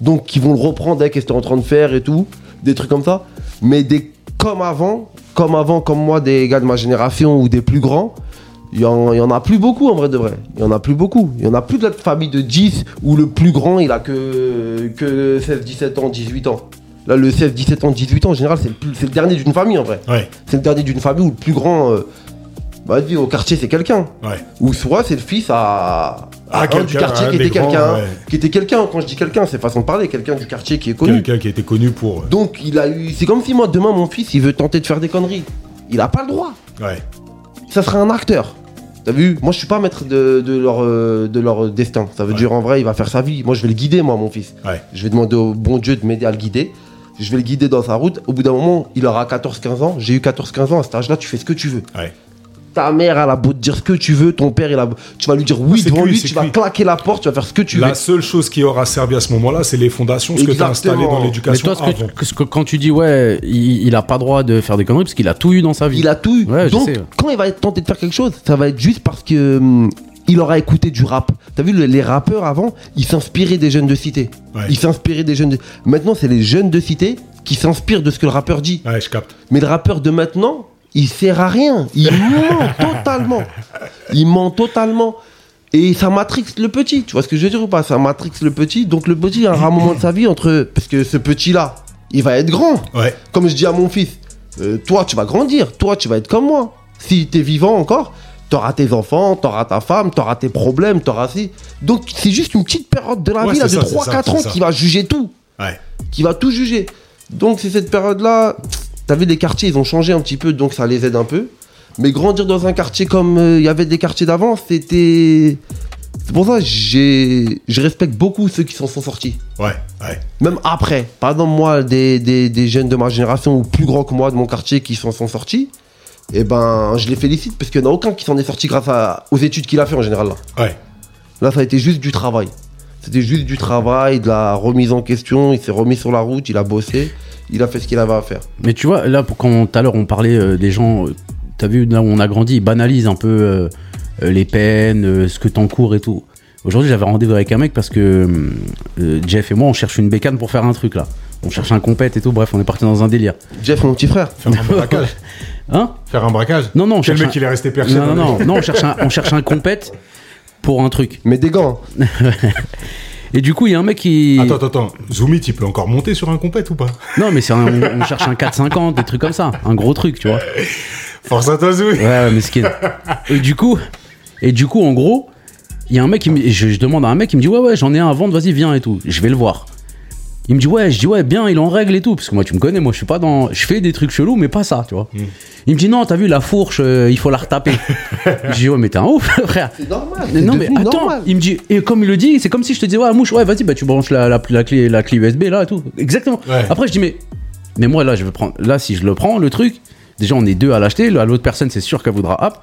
Donc, qui vont le reprendre avec ce que t'es en train de faire et tout. Des trucs comme ça. Mais des comme avant, comme avant, comme moi, des gars de ma génération ou des plus grands, il y, en, il y en a plus beaucoup en vrai de vrai. Il y en a plus beaucoup. Il y en a plus de la famille de 10 où le plus grand il a que, que 16, 17 ans, 18 ans. Là, le 16, 17 ans, 18 ans, en général, c'est le, plus- c'est le dernier d'une famille en vrai. Ouais. C'est le dernier d'une famille où le plus grand, euh, bah, au quartier, c'est quelqu'un. Ouais. Ou soit c'est le fils à, à Ah, un du quelqu'un, quartier un qui était grands, quelqu'un. ouais. Qui était quelqu'un. Quand je dis quelqu'un, c'est façon de parler. Quelqu'un du quartier qui est connu. Quelqu'un qui était connu pour. euh, Donc, il a eu. C'est comme si moi, demain, mon fils, il veut tenter de faire des conneries. Il a pas le droit Ouais. ça serait un acteur. T'as vu? Moi, je suis pas maître de, de leur, euh, de leur destin. Ça veut Ouais. dire, en vrai, il va faire sa vie. Moi, je vais le guider, moi, mon fils. Ouais. Je vais demander au bon Dieu de m'aider à le guider. Je vais le guider dans sa route. Au bout d'un moment, il aura 14-15 ans. J'ai eu 14-15 ans. À cet âge-là, tu fais ce que tu veux. Ouais. Ta mère, elle a beau te dire ce que tu veux. Ton père, il a... tu vas lui dire oui c'est devant lui. Tu vas claquer la porte. Tu vas faire ce que tu La veux. seule chose qui aura servi à ce moment-là, c'est les fondations, ce que tu as installé dans Mais l'éducation toi, ce que, quand tu dis, ouais, il, il a pas droit de faire des conneries parce qu'il a tout eu dans sa vie. Il a tout eu. Ouais, Donc, quand il va être tenté de faire quelque chose, ça va être juste parce que hum, il aura écouté du rap. T'as vu, le- les rappeurs avant, ils s'inspiraient des jeunes de cité. Ouais. Ils s'inspiraient des jeunes de... Maintenant, c'est les jeunes de cité qui s'inspirent de ce que le rappeur dit. Ouais, je capte. Mais le rappeur de maintenant, il sert à rien. Il ment totalement. Il ment totalement. Et ça matrix le petit. Tu vois ce que je veux dire ou pas? Ça matrix le petit. Donc le petit, à un moment de sa vie, entre. Parce que ce petit-là, il va être grand. Ouais. Comme je dis à mon fils, euh, toi tu vas grandir, toi tu vas être comme moi. Si t'es vivant encore, t'auras tes enfants, t'auras ta femme, t'auras tes problèmes, t'auras si. Donc c'est juste une petite période de la Ouais, vie là, de ça, c'est 3-4 ça, c'est ans ça. qui va juger tout. Ouais. Qui va tout juger. Donc c'est cette période-là, t'as vu les quartiers, ils ont changé un petit peu, donc ça les aide un peu. Mais grandir dans un quartier comme euh, il y avait des quartiers d'avant, c'était... C'est pour ça que j'ai- je respecte beaucoup ceux qui s'en sont sortis. Ouais. Ouais. Même après, par exemple, moi, des, des, des jeunes de ma génération ou plus grands que moi de mon quartier qui s'en sont sortis, eh ben, je les félicite parce qu'il n'y en a aucun qui s'en est sorti grâce à- aux études qu'il a fait en général. Là. Ouais. là, ça a été juste du travail. C'était juste du travail, de la remise en question. Il s'est remis sur la route, il a bossé. Il a fait ce qu'il avait à faire. Mais tu vois, là, pour- quand tout à l'heure on parlait euh, des gens, euh, t'as vu, là où on a grandi, ils banalisent un peu euh, euh, les peines, euh, ce que t'encours et tout. Aujourd'hui, j'avais rendez-vous avec un mec parce que euh, Jeff et moi, on cherche une bécane pour faire un truc là. On cherche un compète et tout, bref, on est parti dans un délire. Jeff, mon petit frère. Faire un braquage. Hein? Faire un braquage. Non, non, on Quel cherche mec un- il est resté perché Non, non, non, non, on cherche un, on cherche un compète pour un truc. Mais des gants. Et du coup, il y a un mec qui. Attends, attends, attends. Zoomit, il peut encore monter sur un compète ou pas? Non, mais c'est un- on, on cherche un 450, des trucs comme ça. Un gros truc, tu vois. Force à toi, Zoomit. Ouais, ouais, mesquine. Et du coup, et du coup, en gros, il y a un mec qui me, je, je demande à un mec, il me dit ouais ouais, j'en ai un à vendre, vas-y viens et tout. Je vais le voir. Il me dit ouais, je dis ouais, bien, il est en règle et tout, parce que moi tu me connais, moi je suis pas dans, je fais des trucs chelous, mais pas ça, tu vois. Il me dit non, t'as vu la fourche, euh, il faut la retaper. je dis ouais, mais t'es un ouf, frère. C'est normal. Mais non mais attends, il me dit et comme il le dit, c'est comme si je te disais ouais mouche, ouais vas-y bah tu branches la, la, la clé la clé USB là et tout. Exactement. Ouais. Après je dis mais mais moi là je vais prendre là si je le prends le truc, déjà on est deux à l'acheter, à l'autre personne c'est sûr qu'elle voudra hop.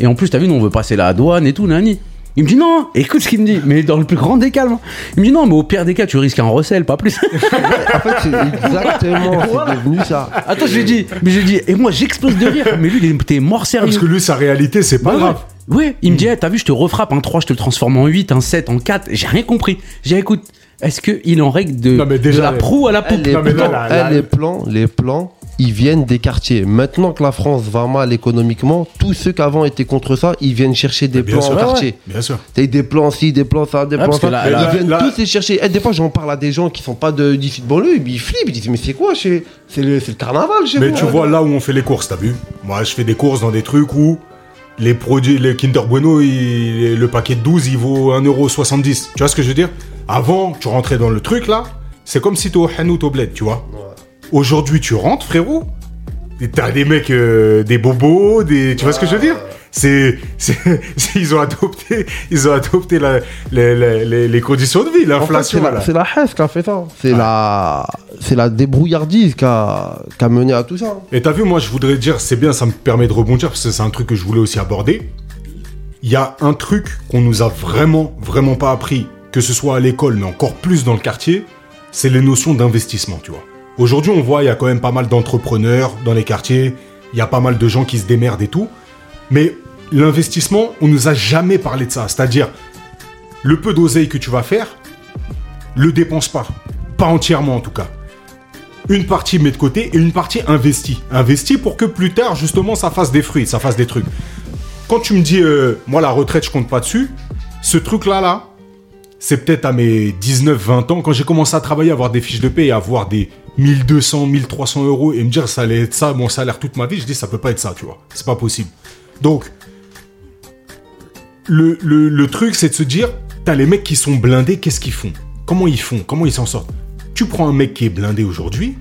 Et en plus t'as vu nous on veut passer la douane et tout nani. Il me dit non, écoute ce qu'il me dit, mais dans le plus grand des calmes. Il me dit non, mais au pire des cas, tu risques un recel, pas plus. En fait, c'est exactement, c'est devenu ça. Attends, je lui ai dit, mais je lui ai dit, et moi j'explose de rire, mais lui il était mort sérieux. Parce que lui, sa réalité, c'est pas Ouais, grave. ouais. Ouais, il me dit, eh, t'as vu, je te refrappe un 3, je te le transforme en 8, un 7, en 4. J'ai rien compris. J'ai dit, écoute, est-ce qu'il est en règle de, Non, mais déjà, de la proue à la poupe? les, Non, mais là, là- les plans, les plans, ils viennent des quartiers. Maintenant que la France va mal économiquement, tous ceux qui avant étaient contre ça, ils viennent chercher des plans sûr. en Ouais, quartier. Bien sûr. T'as des plans ci, des plans ça, des Ouais, plans ça. là- ils là- viennent là- tous les chercher. Eh, des fois, j'en parle à des gens qui sont pas de- d'ici de banlieue, ils flippent, ils disent mais c'est quoi chez- C'est le, c'est le carnaval chez Mais vous tu vois là où on fait les courses, t'as vu? Moi, je fais des courses dans des trucs où les produits, les Kinder Bueno, il- le paquet de 12, il vaut 1,70€. Tu vois ce que je veux dire? Avant, tu rentrais dans le truc là, c'est comme si t'es au Hanout au bled, tu vois. Aujourd'hui, tu rentres, frérot. T'as des mecs, euh, des bobos, des, tu vois ce que je veux dire? C'est, ils ont adopté, ils ont adopté la- les, les- conditions de vie, En fait, c'est l'inflation. la, c'est la HES qui a fait ça. C'est la, c'est la débrouillardise qui a, qui a mené à tout ça. Et t'as vu, moi, je voudrais dire, c'est bien, ça me permet de rebondir, parce que c'est un truc que je voulais aussi aborder. Il y a un truc qu'on nous a vraiment, vraiment pas appris, que ce soit à l'école, mais encore plus dans le quartier, c'est les notions d'investissement, tu vois. Aujourd'hui, on voit, il y a quand même pas mal d'entrepreneurs dans les quartiers, il y a pas mal de gens qui se démerdent et tout. Mais l'investissement, on nous a jamais parlé de ça. C'est-à-dire, le peu d'oseille que tu vas faire, le dépense pas. Pas entièrement, en tout cas une partie met de côté et une partie investie. Investie pour que plus tard, justement, ça fasse des fruits, ça fasse des trucs. Quand tu me dis, euh, moi, la retraite, je compte pas dessus, ce truc-là, là, c'est peut-être à mes 19-20 ans, quand j'ai commencé à travailler, à avoir des fiches de paie, à avoir des 1200, 1300 euros, et me dire, ça allait être ça, mon salaire toute ma vie, je dis, ça peut pas être ça, tu vois. C'est pas possible. Donc, le, le- le truc, c'est de se dire, t'as les mecs qui sont blindés, qu'est-ce qu'ils font? Comment ils font? Comment ils s'en sortent? Tu prends un mec qui est blindé aujourd'hui,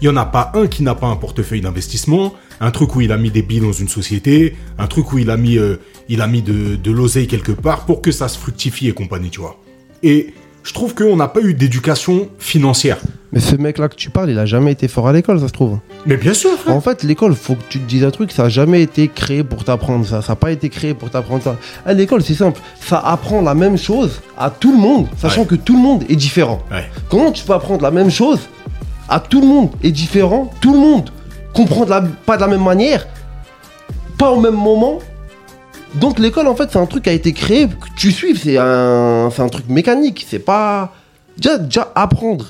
il y en a pas un qui n'a pas un portefeuille d'investissement, un truc où il a mis des billes dans une société, un truc où il a mis, euh, il a mis de, de l'oseille quelque part pour que ça se fructifie et compagnie, tu vois. Et je trouve qu'on n'a pas eu d'éducation financière. Mais ce mec-là que tu parles, il a jamais été fort à l'école, ça se trouve. Mais bien sûr, frère. En fait, l'école, faut que tu te dises un truc, ça n'a jamais été créé pour t'apprendre ça. Ça n'a pas été créé pour t'apprendre ça. À l'école, c'est simple. Ça apprend la même chose à tout le monde, sachant Ouais. que tout le monde est différent. Ouais. Comment tu peux apprendre la même chose à tout le monde est différent? Tout le monde comprend de la- pas de la même manière, pas au même moment. Donc l'école, en fait, c'est un truc qui a été créé que tu suives. C'est un, c'est un truc mécanique. C'est pas déjà, déjà apprendre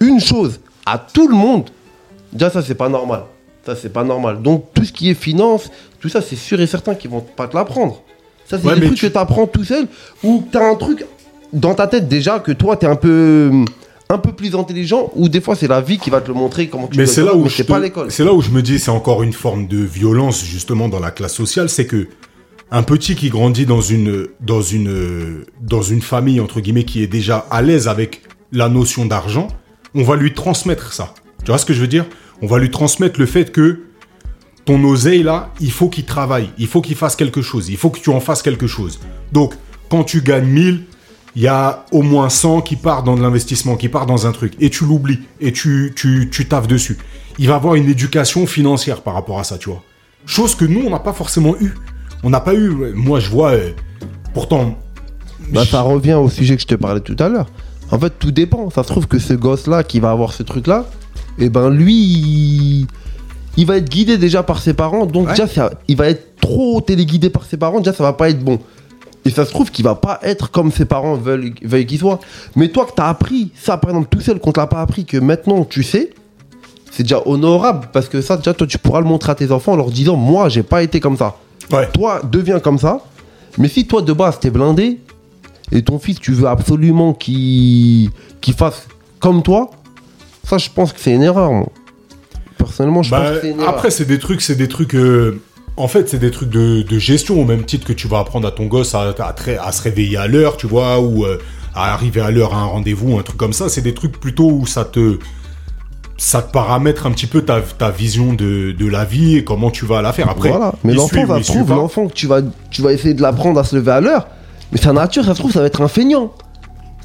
une chose à tout le monde. Déjà, ça, c'est pas normal. Ça, c'est pas normal. Donc, tout ce qui est finance, tout ça, c'est sûr et certain qu'ils vont pas te l'apprendre. Ça, c'est Ouais, des trucs tu- que tu apprends tout seul ou tu as un truc dans ta tête déjà que toi, tu es un peu, un peu plus intelligent ou des fois, c'est la vie qui va te le montrer comment tu Mais c'est là où c'est pas l'école. C'est là où je me dis c'est encore une forme de violence justement dans la classe sociale, c'est que un petit qui grandit dans une dans une dans une famille entre guillemets qui est déjà à l'aise avec la notion d'argent, on va lui transmettre ça. Tu vois ce que je veux dire? On va lui transmettre le fait que ton oseille là, il faut qu'il travaille, il faut qu'il fasse quelque chose, il faut que tu en fasses quelque chose. Donc, quand tu gagnes 1000, il y a au moins 100 qui part dans de l'investissement, qui part dans un truc, et tu l'oublies, et tu, tu, tu taffes dessus. Il va avoir une éducation financière par rapport à ça, tu vois. Chose que nous, on n'a pas forcément eu. On n'a pas eu, moi je vois, euh, pourtant... Bah, ça revient au sujet que je te parlais tout à l'heure. En fait, tout dépend. Ça se trouve que ce gosse-là qui va avoir ce truc-là, et ben lui, il, il va être guidé déjà par ses parents. Donc Ouais. déjà, ça- il va être trop téléguidé par ses parents. Déjà, ça va pas être bon. Et ça se trouve qu'il va pas être comme ses parents veulent, veulent qu'il soit. Mais toi que t'as appris ça, par exemple, tout seul, qu'on te l'a pas appris, que maintenant tu sais, c'est déjà honorable. Parce que ça, déjà, toi, tu pourras le montrer à tes enfants en leur disant Moi, j'ai pas été comme ça. Ouais. Toi, deviens comme ça. Mais si toi, de base, t'es blindé, et ton fils, tu veux absolument qu'il fasse comme toi, ça, je pense que c'est une erreur, moi. Personnellement, je Bah, pense que c'est une erreur. après, c'est des trucs, c'est des trucs. euh, en fait, c'est des trucs de, de gestion au même titre que tu vas apprendre à ton gosse à, à à se réveiller à l'heure, tu vois, ou euh, à arriver à l'heure à un rendez-vous, un truc comme ça. C'est des trucs plutôt où ça te ça te paramètre un petit peu ta, ta vision de, de la vie et comment tu vas la faire. Après, voilà. Mais l'enfant, pas. l'enfant que tu vas, tu vas essayer de l'apprendre à se lever à l'heure, mais sa nature, ça se trouve, ça va être un feignant.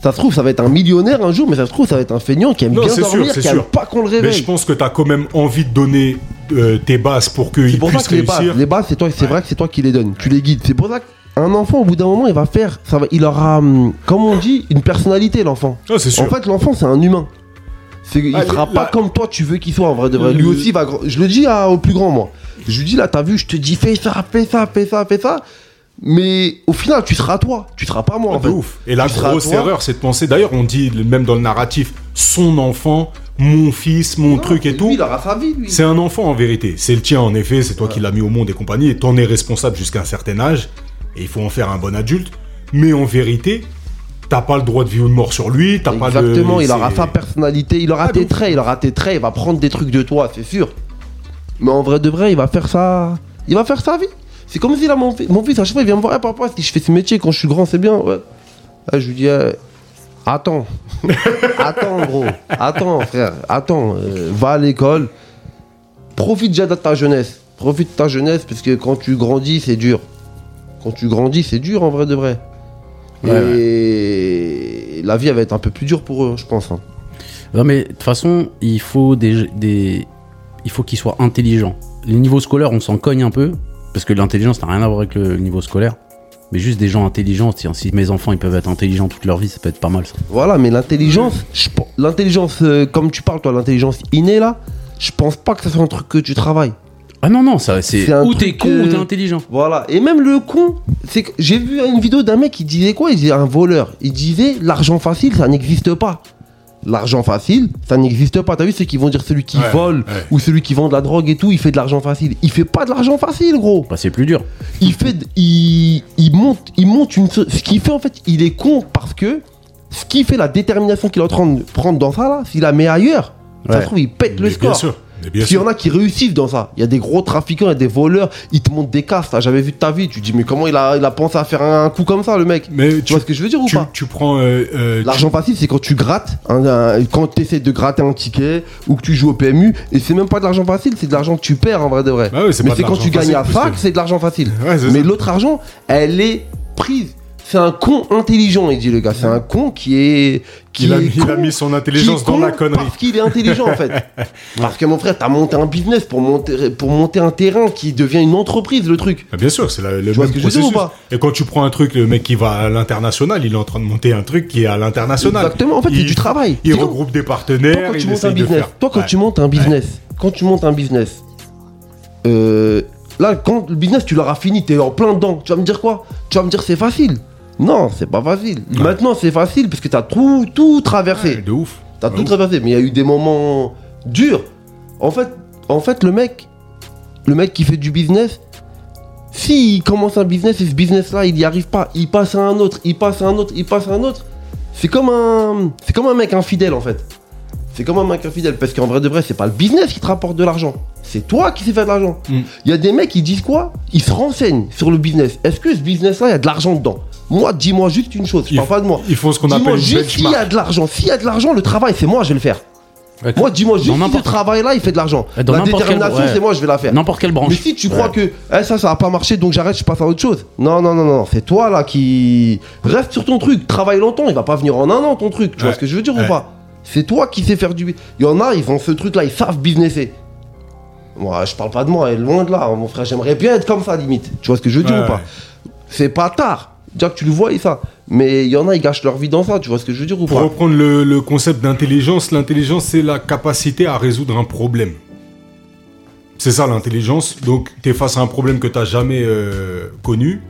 Ça se trouve, ça va être un millionnaire un jour, mais ça se trouve, ça va être un feignant qui aime Non, bien sûr, dormir, qui aime sûr. pas qu'on le Mais réveille. je pense que tu as quand même envie de donner euh, tes bases pour qu'il pour ça puisse que les bases, réussir. les bases, c'est toi, c'est Ouais. vrai que c'est toi qui les donnes. Tu les guides. C'est pour ça qu'un enfant, au bout d'un moment, il va faire, ça va, il aura, hum, comme on dit, une personnalité, l'enfant. Ah. En fait, l'enfant, c'est un humain. Il Ah, sera la- pas comme toi, tu veux qu'il soit en vrai de vrai. Lui aussi, va. Je le dis à- au plus grand, moi. Je lui dis là, t'as vu, je te dis fais ça, fais ça, fais ça, fais ça. Mais au final, tu seras toi. Tu seras pas moi, Ah, en fait. ouf. Et la Tu grosse erreur, c'est de penser. D'ailleurs, on dit même dans le narratif, son enfant, mon fils, mon Non, truc et lui, tout. Il aura sa vie, lui. C'est un enfant en vérité. C'est le tien en effet. C'est toi qui l'as mis au monde et compagnie. Et t'en es responsable jusqu'à un certain âge. Et il faut en faire un bon adulte. Mais en vérité, t'as pas le droit de vie ou de mort sur lui. T'as pas le. Exactement, il aura sa personnalité, il aura Ah, tes traits, il aura tes traits, il va prendre des trucs de toi, c'est sûr. Mais en vrai de vrai, il va faire ça. Il va faire sa vie. C'est comme si là, mon, mon fils, à chaque fois, il vient me voir, Eh, papa, si je fais ce métier quand je suis grand, c'est bien. Ouais. Là, je lui dis, eh, attends. attends, gros. Attends, frère. Attends. euh, va à l'école. Profite déjà de ta jeunesse. Profite de ta jeunesse, parce que quand tu grandis, c'est dur. Quand tu grandis, c'est dur en vrai de vrai. Ouais, Et la vie, elle va être un peu plus dure pour eux, je pense. hein. Non, mais de toute façon, il faut des, des il faut qu'ils soient intelligents. Le niveau scolaire, on s'en cogne un peu parce que l'intelligence n'a rien à voir avec le niveau scolaire. Mais juste des gens intelligents. Si, si mes enfants ils peuvent être intelligents toute leur vie, ça peut être pas mal ça. Voilà, mais l'intelligence, l'intelligence, euh, comme tu parles, toi, l'intelligence innée là, je pense pas que ça soit un truc que tu travailles. Ah non non, ça c'est ou t'es con euh, ou t'es intelligent. Voilà, et même le con, c'est que j'ai vu une vidéo d'un mec qui disait quoi? Il disait un voleur. Il disait l'argent facile, ça n'existe pas. L'argent facile, ça n'existe pas. T'as vu ceux qui vont dire celui qui Ouais, vole ouais. ou celui qui vend de la drogue et tout, il fait de l'argent facile. Il fait pas de l'argent facile, gros. Bah, c'est plus dur. il fait il, il monte il monte une ce qu'il fait en fait il est con parce que ce qui fait la détermination qu'il est en train de prendre dans ça là s'il la met ailleurs ça se trouve il pète le Mais score sûr. S'il y en a qui réussissent dans ça il y a des gros trafiquants il y a des voleurs ils te montrent des casses t'as jamais vu de ta vie tu te dis mais comment il a, il a pensé à faire un coup comme ça le mec? Mais tu vois ce que je veux dire ou pas? tu prends. euh, euh, tu- L'argent passif, c'est quand tu grattes, quand tu essaies de gratter un ticket ou que tu joues au PMU, et c'est même pas de l'argent facile, c'est de l'argent que tu perds en vrai de vrai. Bah ouais, Mais c'est quand tu gagnes facile, à fac, que- c'est de l'argent facile. Ouais, Mais l'autre argent, elle est prise. C'est un con intelligent, il dit le gars. C'est un con qui est. Qui Il a, est mis- a son intelligence dans la connerie. Parce qu'il est intelligent en fait. Parce que mon frère, t'as monté un business pour monter, pour monter un terrain qui devient une entreprise, le truc. Ah, Bien sûr, c'est le vois même ce que je ou pas Et quand tu prends un truc, le mec qui va à l'international, il est en train de monter un truc qui est à l'international. Exactement, en fait, c'est Il- du travail. Il C'est regroupe des Toi, partenaires. quand il tu montes un business, faire. toi, quand Ouais. tu montes un business, quand tu montes un business, euh, là, quand le business, tu l'auras fini, t'es en plein dedans. Tu vas me dire quoi? Tu vas me dire c'est facile. Non, c'est pas facile. Ouais. Maintenant, c'est facile parce que t'as tout, tout traversé. Ouais, de ouf. T'as tout ouf. traversé, mais il y a eu des moments durs. En fait, en fait, le mec, le mec qui fait du business, s'il commence un business et ce business-là, il n'y arrive pas, il passe à un autre, il passe à un autre, il passe à un autre. C'est comme un, c'est comme un mec infidèle en fait. C'est comme un mec infidèle parce qu'en vrai de vrai, c'est pas le business qui te rapporte de l'argent. C'est toi qui sais faire de l'argent. Il Mm. y a des mecs qui disent quoi? Ils se renseignent sur le business. Est-ce que ce business-là, il y a de l'argent dedans? Moi, dis-moi juste une chose. Je parle pas de moi. Ils font ce qu'on Dis-moi appelle une juste s'il y a de l'argent. S'il y a de l'argent, le travail, c'est moi, je vais le faire. Ouais, Moi, dis-moi juste si ce travail-là, il fait de l'argent. Dans La quel- détermination, ouais. c'est moi, je vais la faire. N'importe quelle branche. Mais si tu crois Ouais. que eh, ça, ça va pas marcher, donc j'arrête, je passe à autre chose. Non, non, non, non, c'est toi là qui. Reste sur ton truc, travaille longtemps, il va pas venir en un an ton truc. Tu vois ce que je veux dire Ouais. ou pas? C'est toi qui sais faire du. Il y en a, ils ont ce truc là, ils savent businesser. Moi, je parle pas de moi, loin de là, mon frère, j'aimerais bien être comme ça limite. Tu vois ce que je veux dire Ouais, ou pas. C'est pas tard. Que tu le vois et ça. Mais il y en a, ils gâchent leur vie dans ça, tu vois ce que je veux dire ou Pour pas? reprendre le, le concept d'intelligence, l'intelligence, c'est la capacité à résoudre un problème. C'est ça l'intelligence. Donc, tu es face à un problème que tu n'as jamais euh, connu,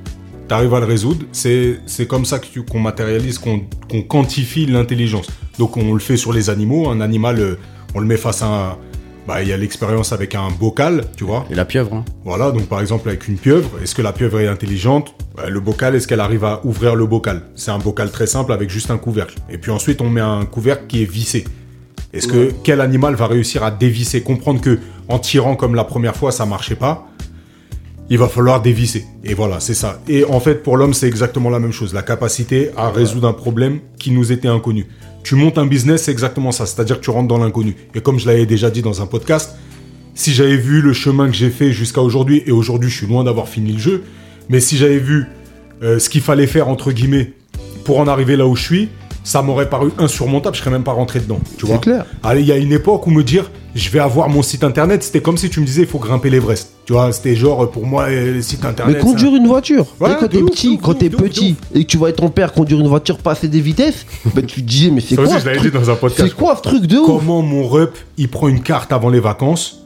tu arrives à le résoudre. C'est c'est comme ça que qu'on matérialise, qu'on qu'on quantifie l'intelligence. Donc, on le fait sur les animaux. Un animal, euh, on le met face à un. Bah, il y a l'expérience avec un bocal, tu vois. Et la pieuvre, hein. Voilà, donc par exemple avec une pieuvre, est-ce que la pieuvre est intelligente? Bah, Le bocal, est-ce qu'elle arrive à ouvrir le bocal? C'est un bocal très simple avec juste un couvercle. Et puis ensuite, on met un couvercle qui est vissé. Est-ce que quel animal va réussir à dévisser? Comprendre que en tirant comme la première fois, ça marchait pas. Il va falloir dévisser. Et voilà, c'est ça. Et en fait, pour l'homme, c'est exactement la même chose. La capacité à résoudre un problème qui nous était inconnu. Tu montes un business, c'est exactement ça. C'est-à-dire que tu rentres dans l'inconnu. Et comme je l'avais déjà dit dans un podcast, si j'avais vu le chemin que j'ai fait jusqu'à aujourd'hui, et aujourd'hui je suis loin d'avoir fini le jeu, mais si j'avais vu euh, ce qu'il fallait faire, entre guillemets, pour en arriver là où je suis, ça m'aurait paru insurmontable, je serais même pas rentré dedans. Tu C'est vois? clair. Allez, il y a une époque où me dire, je vais avoir mon site internet, c'était comme si tu me disais, il faut grimper l'Everest. Tu vois, c'était genre, pour moi, euh, le site internet. Mais conduire une voiture, Ouais, quand t'es petit, ouf, quand t'es ouf, petit et que tu vois ton père conduire une voiture passer des vitesses, bah tu te disais mais c'est quoi aussi, je ce l'avais truc dit dans un podcast. C'est quoi ce truc de ouf Comment mon rep, il prend une carte avant les vacances?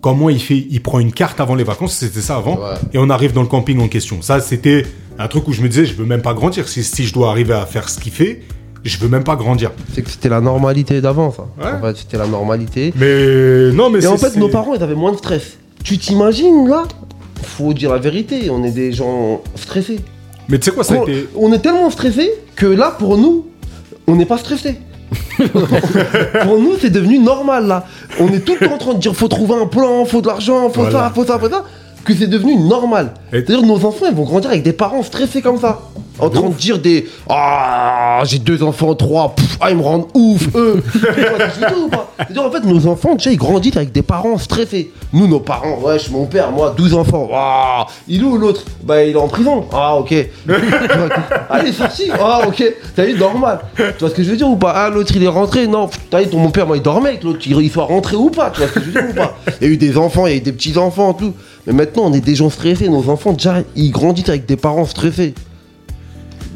Comment il fait Il prend une carte avant les vacances, c'était ça avant. Ouais. Et on arrive dans le camping en question. Ça, c'était un truc où je me disais, je veux même pas grandir. Si, si je dois arriver à faire ce qu'il fait, je veux même pas grandir. C'est que c'était la normalité d'avant ça. Ouais. En fait, c'était la normalité. Mais non, mais Et en fait, nos parents, ils avaient moins de stress. Tu t'imagines là? Faut dire la vérité, on est des gens stressés. Mais tu sais quoi, ça a On, été. on est tellement stressés que là, pour nous, on n'est pas stressé. pour nous, c'est devenu normal là. On est tout le temps en train de dire faut trouver un plan, faut de l'argent, faut Voilà. ça, faut ça, faut ça. Que c'est devenu normal. Et- C'est-à-dire nos enfants, ils vont grandir avec des parents stressés comme ça. En train de dire des Ah, j'ai deux enfants, trois, pff, ah, ils me rendent ouf, eux. Dire C'est-à-dire, en fait, nos enfants, déjà, ils grandissent avec des parents stressés. Nous, nos parents, wesh, mon père, moi, 12 enfants, ah, il est où l'autre? Bah, il est en prison. Ah, ok. ah, il est sorti. Ah, ok. T'as vu, normal. Tu vois ce que je veux dire ou pas? Ah, l'autre, il est rentré. Non, t'as vu, ton mon père, moi, il dormait avec l'autre. Il, il soit rentré ou pas? Tu vois ce que je veux dire ou pas? Il y a eu des enfants, il y a eu des petits-enfants, tout. Mais maintenant, on est des gens stressés. Nos enfants, déjà, ils grandissent avec des parents stressés.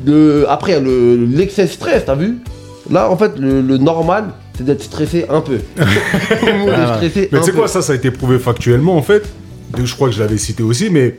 Le, après, le- l'excès de stress, t'as vu Là, en fait, le, le normal, c'est d'être stressé un peu. Le est stressé Mais un tu sais peu. quoi, ça, ça a été prouvé factuellement en fait. Je crois que je l'avais cité aussi, mais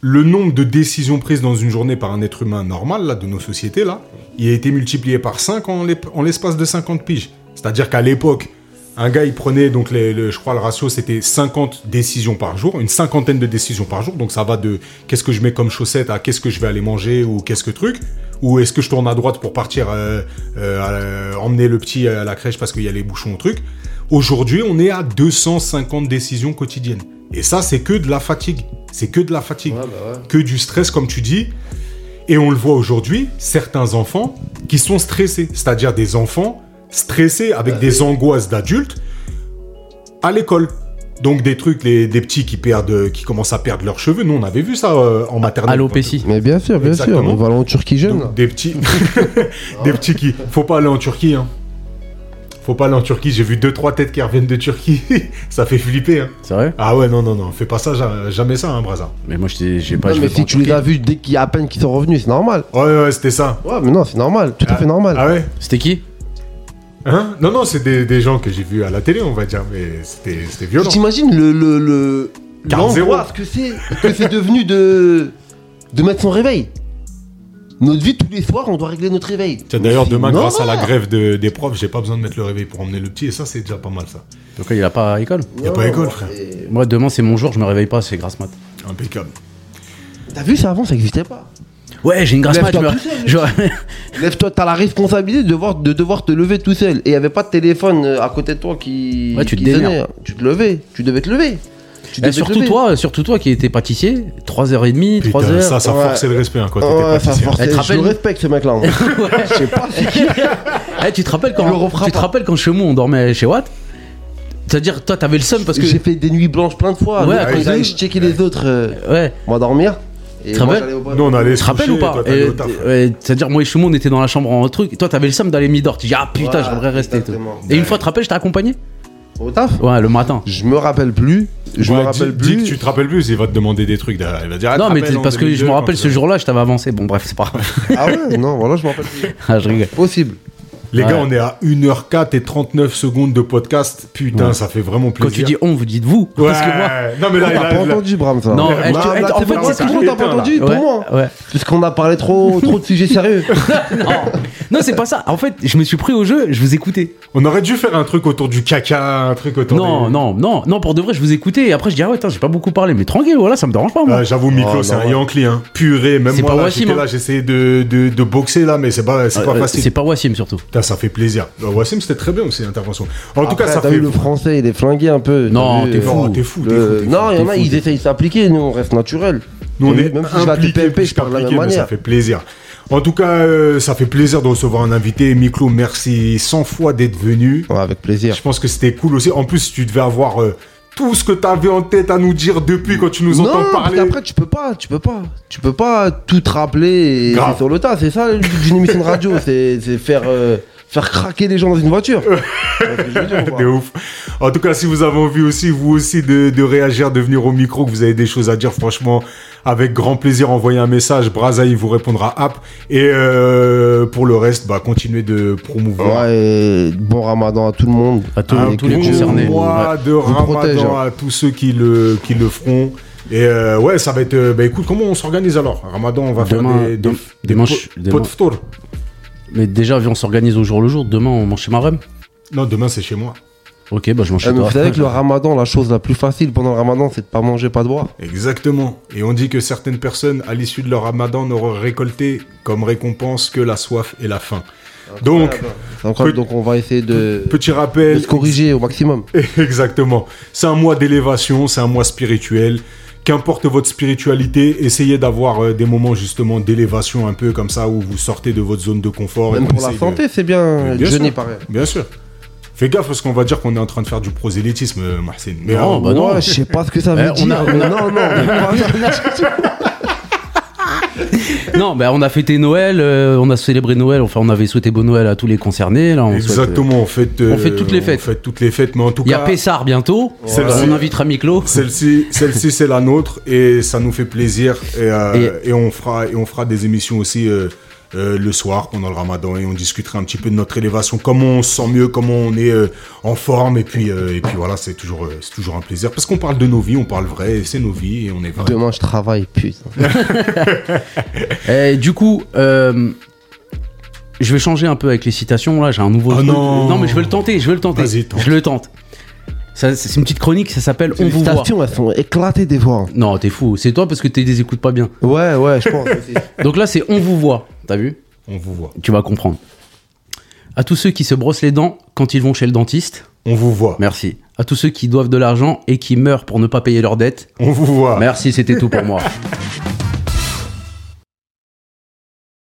le nombre de décisions prises dans une journée par un être humain normal, là, de nos sociétés, là, il a été multiplié par 5 en l'ép- en l'espace de 50 piges. C'est-à-dire qu'à l'époque, un gars, il prenait, donc les- le- je crois le ratio, c'était 50 décisions par jour, une cinquantaine de décisions par jour. Donc ça va de qu'est-ce que je mets comme chaussette à qu'est-ce que je vais aller manger ou qu'est-ce que truc. Ou est-ce que je tourne à droite pour partir euh, euh, à- emmener le petit à la crèche parce qu'il y a les bouchons au truc. Aujourd'hui, on est à 250 décisions quotidiennes. Et ça, c'est que de la fatigue. C'est que de la fatigue. Ouais, bah ouais. Que du stress, comme tu dis. Et on le voit aujourd'hui, certains enfants qui sont stressés. C'est-à-dire des enfants stressés avec des angoisses d'adultes à l'école. Donc des trucs, les- des petits qui perdent, qui commencent à perdre leurs cheveux. Nous, on avait vu ça euh, en maternelle. Alopécie. Mais bien sûr, bien Exactement. sûr. On va aller en Turquie jeune. Donc, des petits, des petits qui, faut pas aller en Turquie. Hein. Faut pas aller en Turquie. J'ai vu deux trois têtes qui reviennent de Turquie. ça fait flipper. Hein. C'est vrai? Ah ouais, non, non, non, fais pas ça, ja- jamais ça, hein, Braza. Mais moi, je j'ai pas. Non, je mais vais pas si tu les Turquie. as vus dès qu'il y a à peine qu'ils sont revenus, c'est normal. Ouais, ouais, c'était ça. Ouais, mais non, c'est normal. Tout à fait normal. Ah ouais? C'était qui? Hein? Non, non, c'est des, des gens que j'ai vus à la télé, on va dire, mais c'était c'était violent. Tu t'imagines le, le, le, que c'est, que c'est devenu de, de mettre son réveil? Notre vie, tous les soirs, on doit régler notre réveil. Tiens, D'ailleurs, demain, grâce à la grève de- des profs, j'ai pas besoin de mettre le réveil pour emmener le petit, et ça, c'est déjà pas mal, ça. Donc il a pas à école. Y a pas Non, école, frère. et- Moi, demain, c'est mon jour, je me réveille pas, c'est grasse mat. Impeccable. T'as vu ça avant, ça n'existait pas. Ouais, j'ai une grasse mat. Lève-toi t'as la responsabilité de devoir, de devoir te lever tout seul. Et il avait pas de téléphone euh, à côté de toi qui. Ouais, tu te sonnait. Tu te levais. Tu devais te lever. Tu Eh, devais surtout toi, surtout toi qui étais pâtissier, 3h30, Putain, 3h. ça, ça ouais. forçait le respect, hein, quand t'étais Ouais, ça forçait. Eh, Je le respecte ce mec-là. hein. Je sais pas. Eh, tu te rappelles quand tu te rappelles quand chez moi on dormait chez Watt? C'est-à-dire toi t'avais le seum parce que J'ai fait des nuits blanches plein de fois. Ouais, Ouais, à quand cause ils allaient checker les autres, euh, ouais, moi dormir. Et Tu te moi, rappelles j'allais au bois. Nous, on allait tu se te rappelles ou pas toi, t'allais Et- au taf. ouais, C'est-à-dire moi et Chumon on était dans la chambre en truc, et toi t'avais le seum d'aller Midor, tu dis ah putain j'aimerais rester et tout. exactement. Et une fois tu te rappelles je t'ai accompagné Au taf Ouais, le matin. Je me rappelle plus. Je Ouais, me rappelle dis, dis plus. que tu te rappelles plus, il va te demander des trucs derrière. Il va dire, ah, non, mais rappelles t'es- en parce que je 2002, me rappelle quand ce tu- jour-là, je t'avais avancé. Bon, bref, c'est pas grave. Ah ouais Non, voilà, je me rappelle plus. Ah, je rigole. Possible. Les gars, on est à 1h04 et 39 secondes de podcast. Putain, Ouais. ça fait vraiment Quand plaisir. tu dis on, vous dites vous. Ouais. Parce que moi. Non, mais là, On a- pas entendu, Bram, ça. Non, elle- tu- elle- en c'est fait, pas c'est n'a pas entendu, pour moi. ouais. Parce qu'on a parlé trop, trop de sujets sérieux. Non, non c'est pas ça. En fait, je me suis pris au jeu, je vous écoutais. On aurait dû faire un truc autour du caca, un truc autour Non, des- non, non, non, pour de vrai, je vous écoutais. Et après, je dis, ah ouais, j'ai pas beaucoup parlé. Mais tranquille, voilà, ça me dérange pas, moi. Ah, J'avoue, Miklo, Oh, c'est un. Yankee, hein. Purée, même moi, là, hein. là, j'essayais de, boxer, là, mais c'est pas, c'est pas Euh, facile. C'est pas Wassim, surtout. Ça fait plaisir. Euh, Wassim, c'était très bien aussi, l'intervention. En tout Après, cas, ça fait. le français, il est flingué un peu. Non, t'es euh, fou. Non, t'es fou, t'es le- fou. Non, il y en a, ils essayent de s'appliquer, nous, on reste naturel. Nous, on Même est si je plus je parle de la même mais Ça manière. fait plaisir. En tout cas, euh, ça fait plaisir de recevoir un invité. Miklo, merci 100 fois d'être venu. Ouais, avec plaisir. Je pense que c'était cool aussi. En plus, tu devais avoir euh, tout ce que tu avais en tête à nous dire depuis quand tu nous Non, entends parce parler. qu'après, tu peux pas, tu peux pas. Tu peux pas tout te rappeler et sur le tas. C'est ça le but d'une émission de radio, c'est c'est faire, euh, faire craquer les gens dans une voiture. Dire De ouf. En tout cas, si vous avez envie aussi, vous aussi, de, de réagir, de venir au micro, que vous avez des choses à dire, franchement, avec grand plaisir, envoyez un message. Brazaï vous répondra app. Et euh, pour le reste, bah, continuez de promouvoir. Ouais, et bon ramadan à tout le monde. À tous, les bon concernés. mois de ramadan protège, hein. à tous ceux qui le, qui le feront. Et euh, ouais, ça va être. euh, bah écoute, comment on s'organise alors? Ramadan, on va Demain- faire des, des, des dimanche- po- demain. pots de ftour. Mais déjà, viens, on s'organise au jour le jour. Demain, on mange chez Marem. Non, demain c'est chez moi. Ok, bah je mange Eh, chez toi. vous savez que le ramadan, la chose la plus facile pendant le ramadan, c'est de pas manger, pas de boire. Exactement. Et on dit que certaines personnes, à l'issue de leur ramadan, n'auront récolté comme récompense que la soif et la faim. Donc, donc on va essayer de, petit de rappel. se corriger au maximum. Exactement. C'est un mois d'élévation, c'est un mois spirituel. Qu'importe votre spiritualité, essayez d'avoir euh, des moments justement d'élévation un peu comme ça où vous sortez de votre zone de confort. et Même qu'on pour la de- santé, c'est bien. Bien pareil. Bien sûr. Fais gaffe parce qu'on va dire qu'on est en train de faire du prosélytisme, euh, Marcin. Mais Non, bah non. Ouais, je sais pas ce que ça veut Eh, on dire. a- on a- Non, non. Non, bah on a fêté Noël, euh, on a célébré Noël. Enfin, on avait souhaité bon Noël à tous les concernés. Là, on souhaite, euh, Exactement, on fait, euh, on fait toutes les fêtes. On fait toutes les fêtes, mais en tout Il y a cas, Pessar bientôt. On invitera Miklo. celle-ci, celle-ci, c'est la nôtre et ça nous fait plaisir et, euh, et on fera et on fera des émissions aussi euh, le soir pendant le Ramadan et on discutera un petit peu de notre élévation, comment on se sent mieux, comment on est euh, en forme et puis euh, et puis voilà, c'est toujours euh, c'est toujours un plaisir parce qu'on parle de nos vies, on parle vrai, c'est nos vies et on est vrai. Demain, je travaille, putain. Et du coup, euh, je vais changer un peu avec les citations. Là, j'ai un nouveau. Truc. non. mais je vais le tenter. Je vais le tenter. Vas-y, tente. Je le tente. Ça, C'est une petite chronique. Ça s'appelle On Les vous voit. stations, elles sont éclatées des fois. Non, t'es fou. C'est toi parce que tu les écoutes pas bien. Ouais, ouais, je pense. Donc là, c'est On vous voit. T'as vu On vous voit, Tu vas comprendre. À tous ceux qui se brossent les dents quand ils vont chez le dentiste, on vous voit, merci. À tous ceux qui doivent de l'argent et qui meurent pour ne pas payer leurs dettes, on vous voit. merci, c'était tout pour moi.